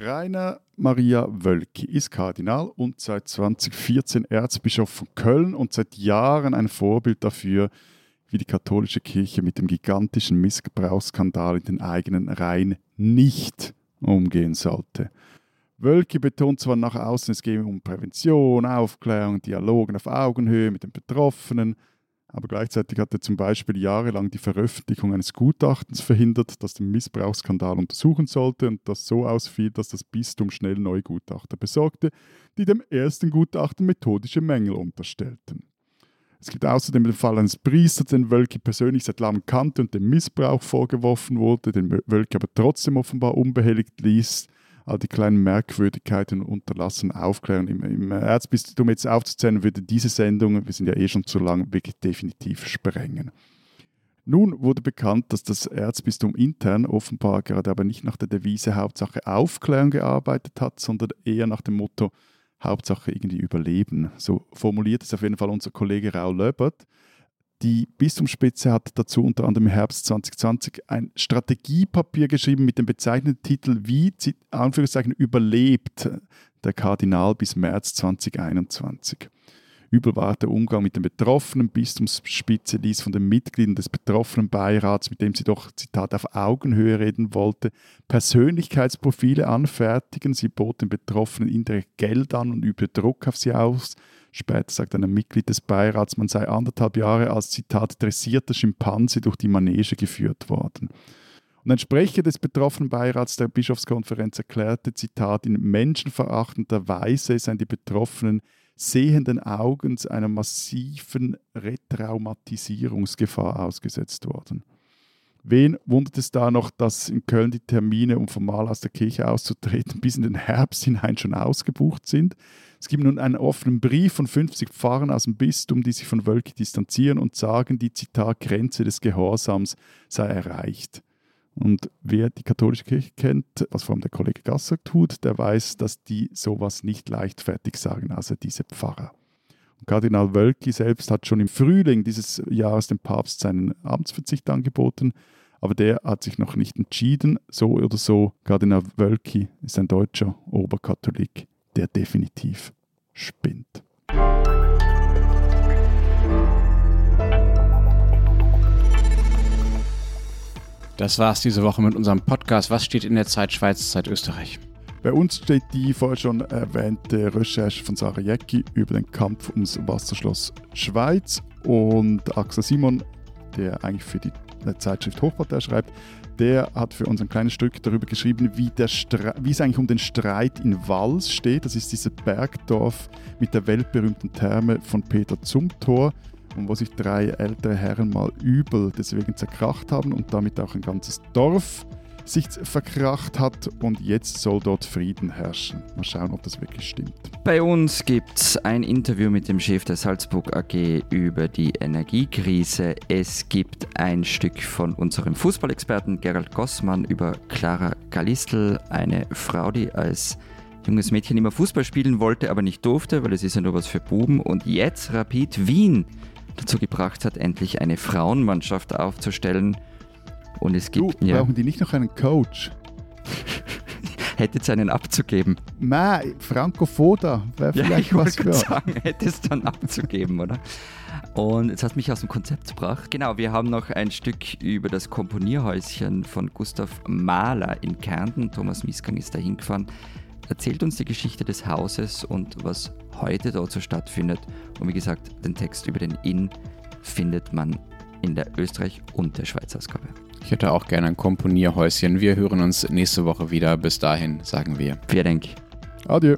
Rainer Maria Wölki ist Kardinal und seit 2014 Erzbischof von Köln und seit Jahren ein Vorbild dafür, wie die katholische Kirche mit dem gigantischen Missbrauchsskandal in den eigenen Reihen nicht umgehen sollte. Wölki betont zwar nach außen, es gehe um Prävention, Aufklärung, Dialogen auf Augenhöhe mit den Betroffenen, aber gleichzeitig hat er zum Beispiel jahrelang die Veröffentlichung eines Gutachtens verhindert, das den Missbrauchsskandal untersuchen sollte und das so ausfiel, dass das Bistum schnell neue Gutachter besorgte, die dem ersten Gutachten methodische Mängel unterstellten. Es gibt außerdem den Fall eines Priesters, den Wölki persönlich seit langem kannte und dem Missbrauch vorgeworfen wurde, den Wölki aber trotzdem offenbar unbehelligt ließ all die kleinen Merkwürdigkeiten unterlassen aufklären. Im, Im Erzbistum jetzt aufzuzählen, würde diese Sendung, wir sind ja eh schon zu lang, wirklich definitiv sprengen. Nun wurde bekannt, dass das Erzbistum intern offenbar gerade aber nicht nach der Devise Hauptsache Aufklärung gearbeitet hat, sondern eher nach dem Motto Hauptsache irgendwie überleben. So formuliert es auf jeden Fall unser Kollege Raul Löbert. Die Bistumsspitze hat dazu unter anderem im Herbst 2020 ein Strategiepapier geschrieben mit dem bezeichneten Titel Wie Anführungszeichen überlebt der Kardinal bis März 2021. Übel war der Umgang mit den Betroffenen. Bistumsspitze ließ von den Mitgliedern des betroffenen Beirats, mit dem sie doch, Zitat, auf Augenhöhe reden wollte, Persönlichkeitsprofile anfertigen. Sie bot den Betroffenen indirekt Geld an und übte Druck auf sie aus. Später sagt ein Mitglied des Beirats, man sei anderthalb Jahre als Zitat dressierter Schimpanse durch die Manege geführt worden. Und ein Sprecher des betroffenen Beirats der Bischofskonferenz erklärte, Zitat, in menschenverachtender Weise seien die Betroffenen sehenden Augens einer massiven Retraumatisierungsgefahr ausgesetzt worden. Wen wundert es da noch, dass in Köln die Termine, um formal aus der Kirche auszutreten, <laughs> bis in den Herbst hinein schon ausgebucht sind? Es gibt nun einen offenen Brief von 50 Pfarrern aus dem Bistum, die sich von Wölki distanzieren und sagen, die Zitat Grenze des Gehorsams sei erreicht. Und wer die katholische Kirche kennt, was vor allem der Kollege Gasser tut, der weiß, dass die sowas nicht leichtfertig sagen, also diese Pfarrer. Und Kardinal Wölki selbst hat schon im Frühling dieses Jahres dem Papst seinen Amtsverzicht angeboten, aber der hat sich noch nicht entschieden. So oder so, Kardinal Wölki ist ein deutscher Oberkatholik, der definitiv spinnt. Das war's diese Woche mit unserem Podcast. Was steht in der Zeit Schweiz, Zeit Österreich? Bei uns steht die vorher schon erwähnte Recherche von Sarah Jäcki über den Kampf ums Wasserschloss Schweiz und Axel Simon, der eigentlich für die Zeitschrift Hochpartei schreibt, der hat für uns ein kleines Stück darüber geschrieben, wie, wie, es eigentlich um den Streit in Wals steht. Das ist dieses Bergdorf mit der weltberühmten Therme von Peter Zumthor, wo sich drei ältere Herren mal übel deswegen zerkracht haben und damit auch ein ganzes Dorf sich verkracht hat und jetzt soll dort Frieden herrschen. Mal schauen, ob das wirklich stimmt. Bei uns gibt es ein Interview mit dem Chef der Salzburg AG über die Energiekrise. Es gibt ein Stück von unserem Fußballexperten Gerald Gossmann über Clara Galistl, eine Frau, die als junges Mädchen immer Fußball spielen wollte, aber nicht durfte, weil es ist ja nur was für Buben. Und jetzt Rapid Wien dazu gebracht hat, endlich eine Frauenmannschaft aufzustellen und es gibt. Du, ja. brauchen die nicht noch einen Coach? <laughs> hätte es einen abzugeben. Nein, Franco Foda wäre <laughs> vielleicht ja, ich was für. sagen, hätte es dann abzugeben, oder? Und jetzt hast du mich aus dem Konzept gebracht. Genau, wir haben noch ein Stück über das Komponierhäuschen von Gustav Mahler in Kärnten. Thomas Miesgang ist da hingefahren. Erzählt uns die Geschichte des Hauses und was heute dort so stattfindet. Und wie gesagt, den Text über den Inn findet man in der Österreich- und der Schweiz Ausgabe. Ich hätte auch gerne ein Komponierhäuschen. Wir hören uns nächste Woche wieder. Bis dahin sagen wir. Vielen Dank. Adieu.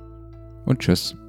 Und tschüss.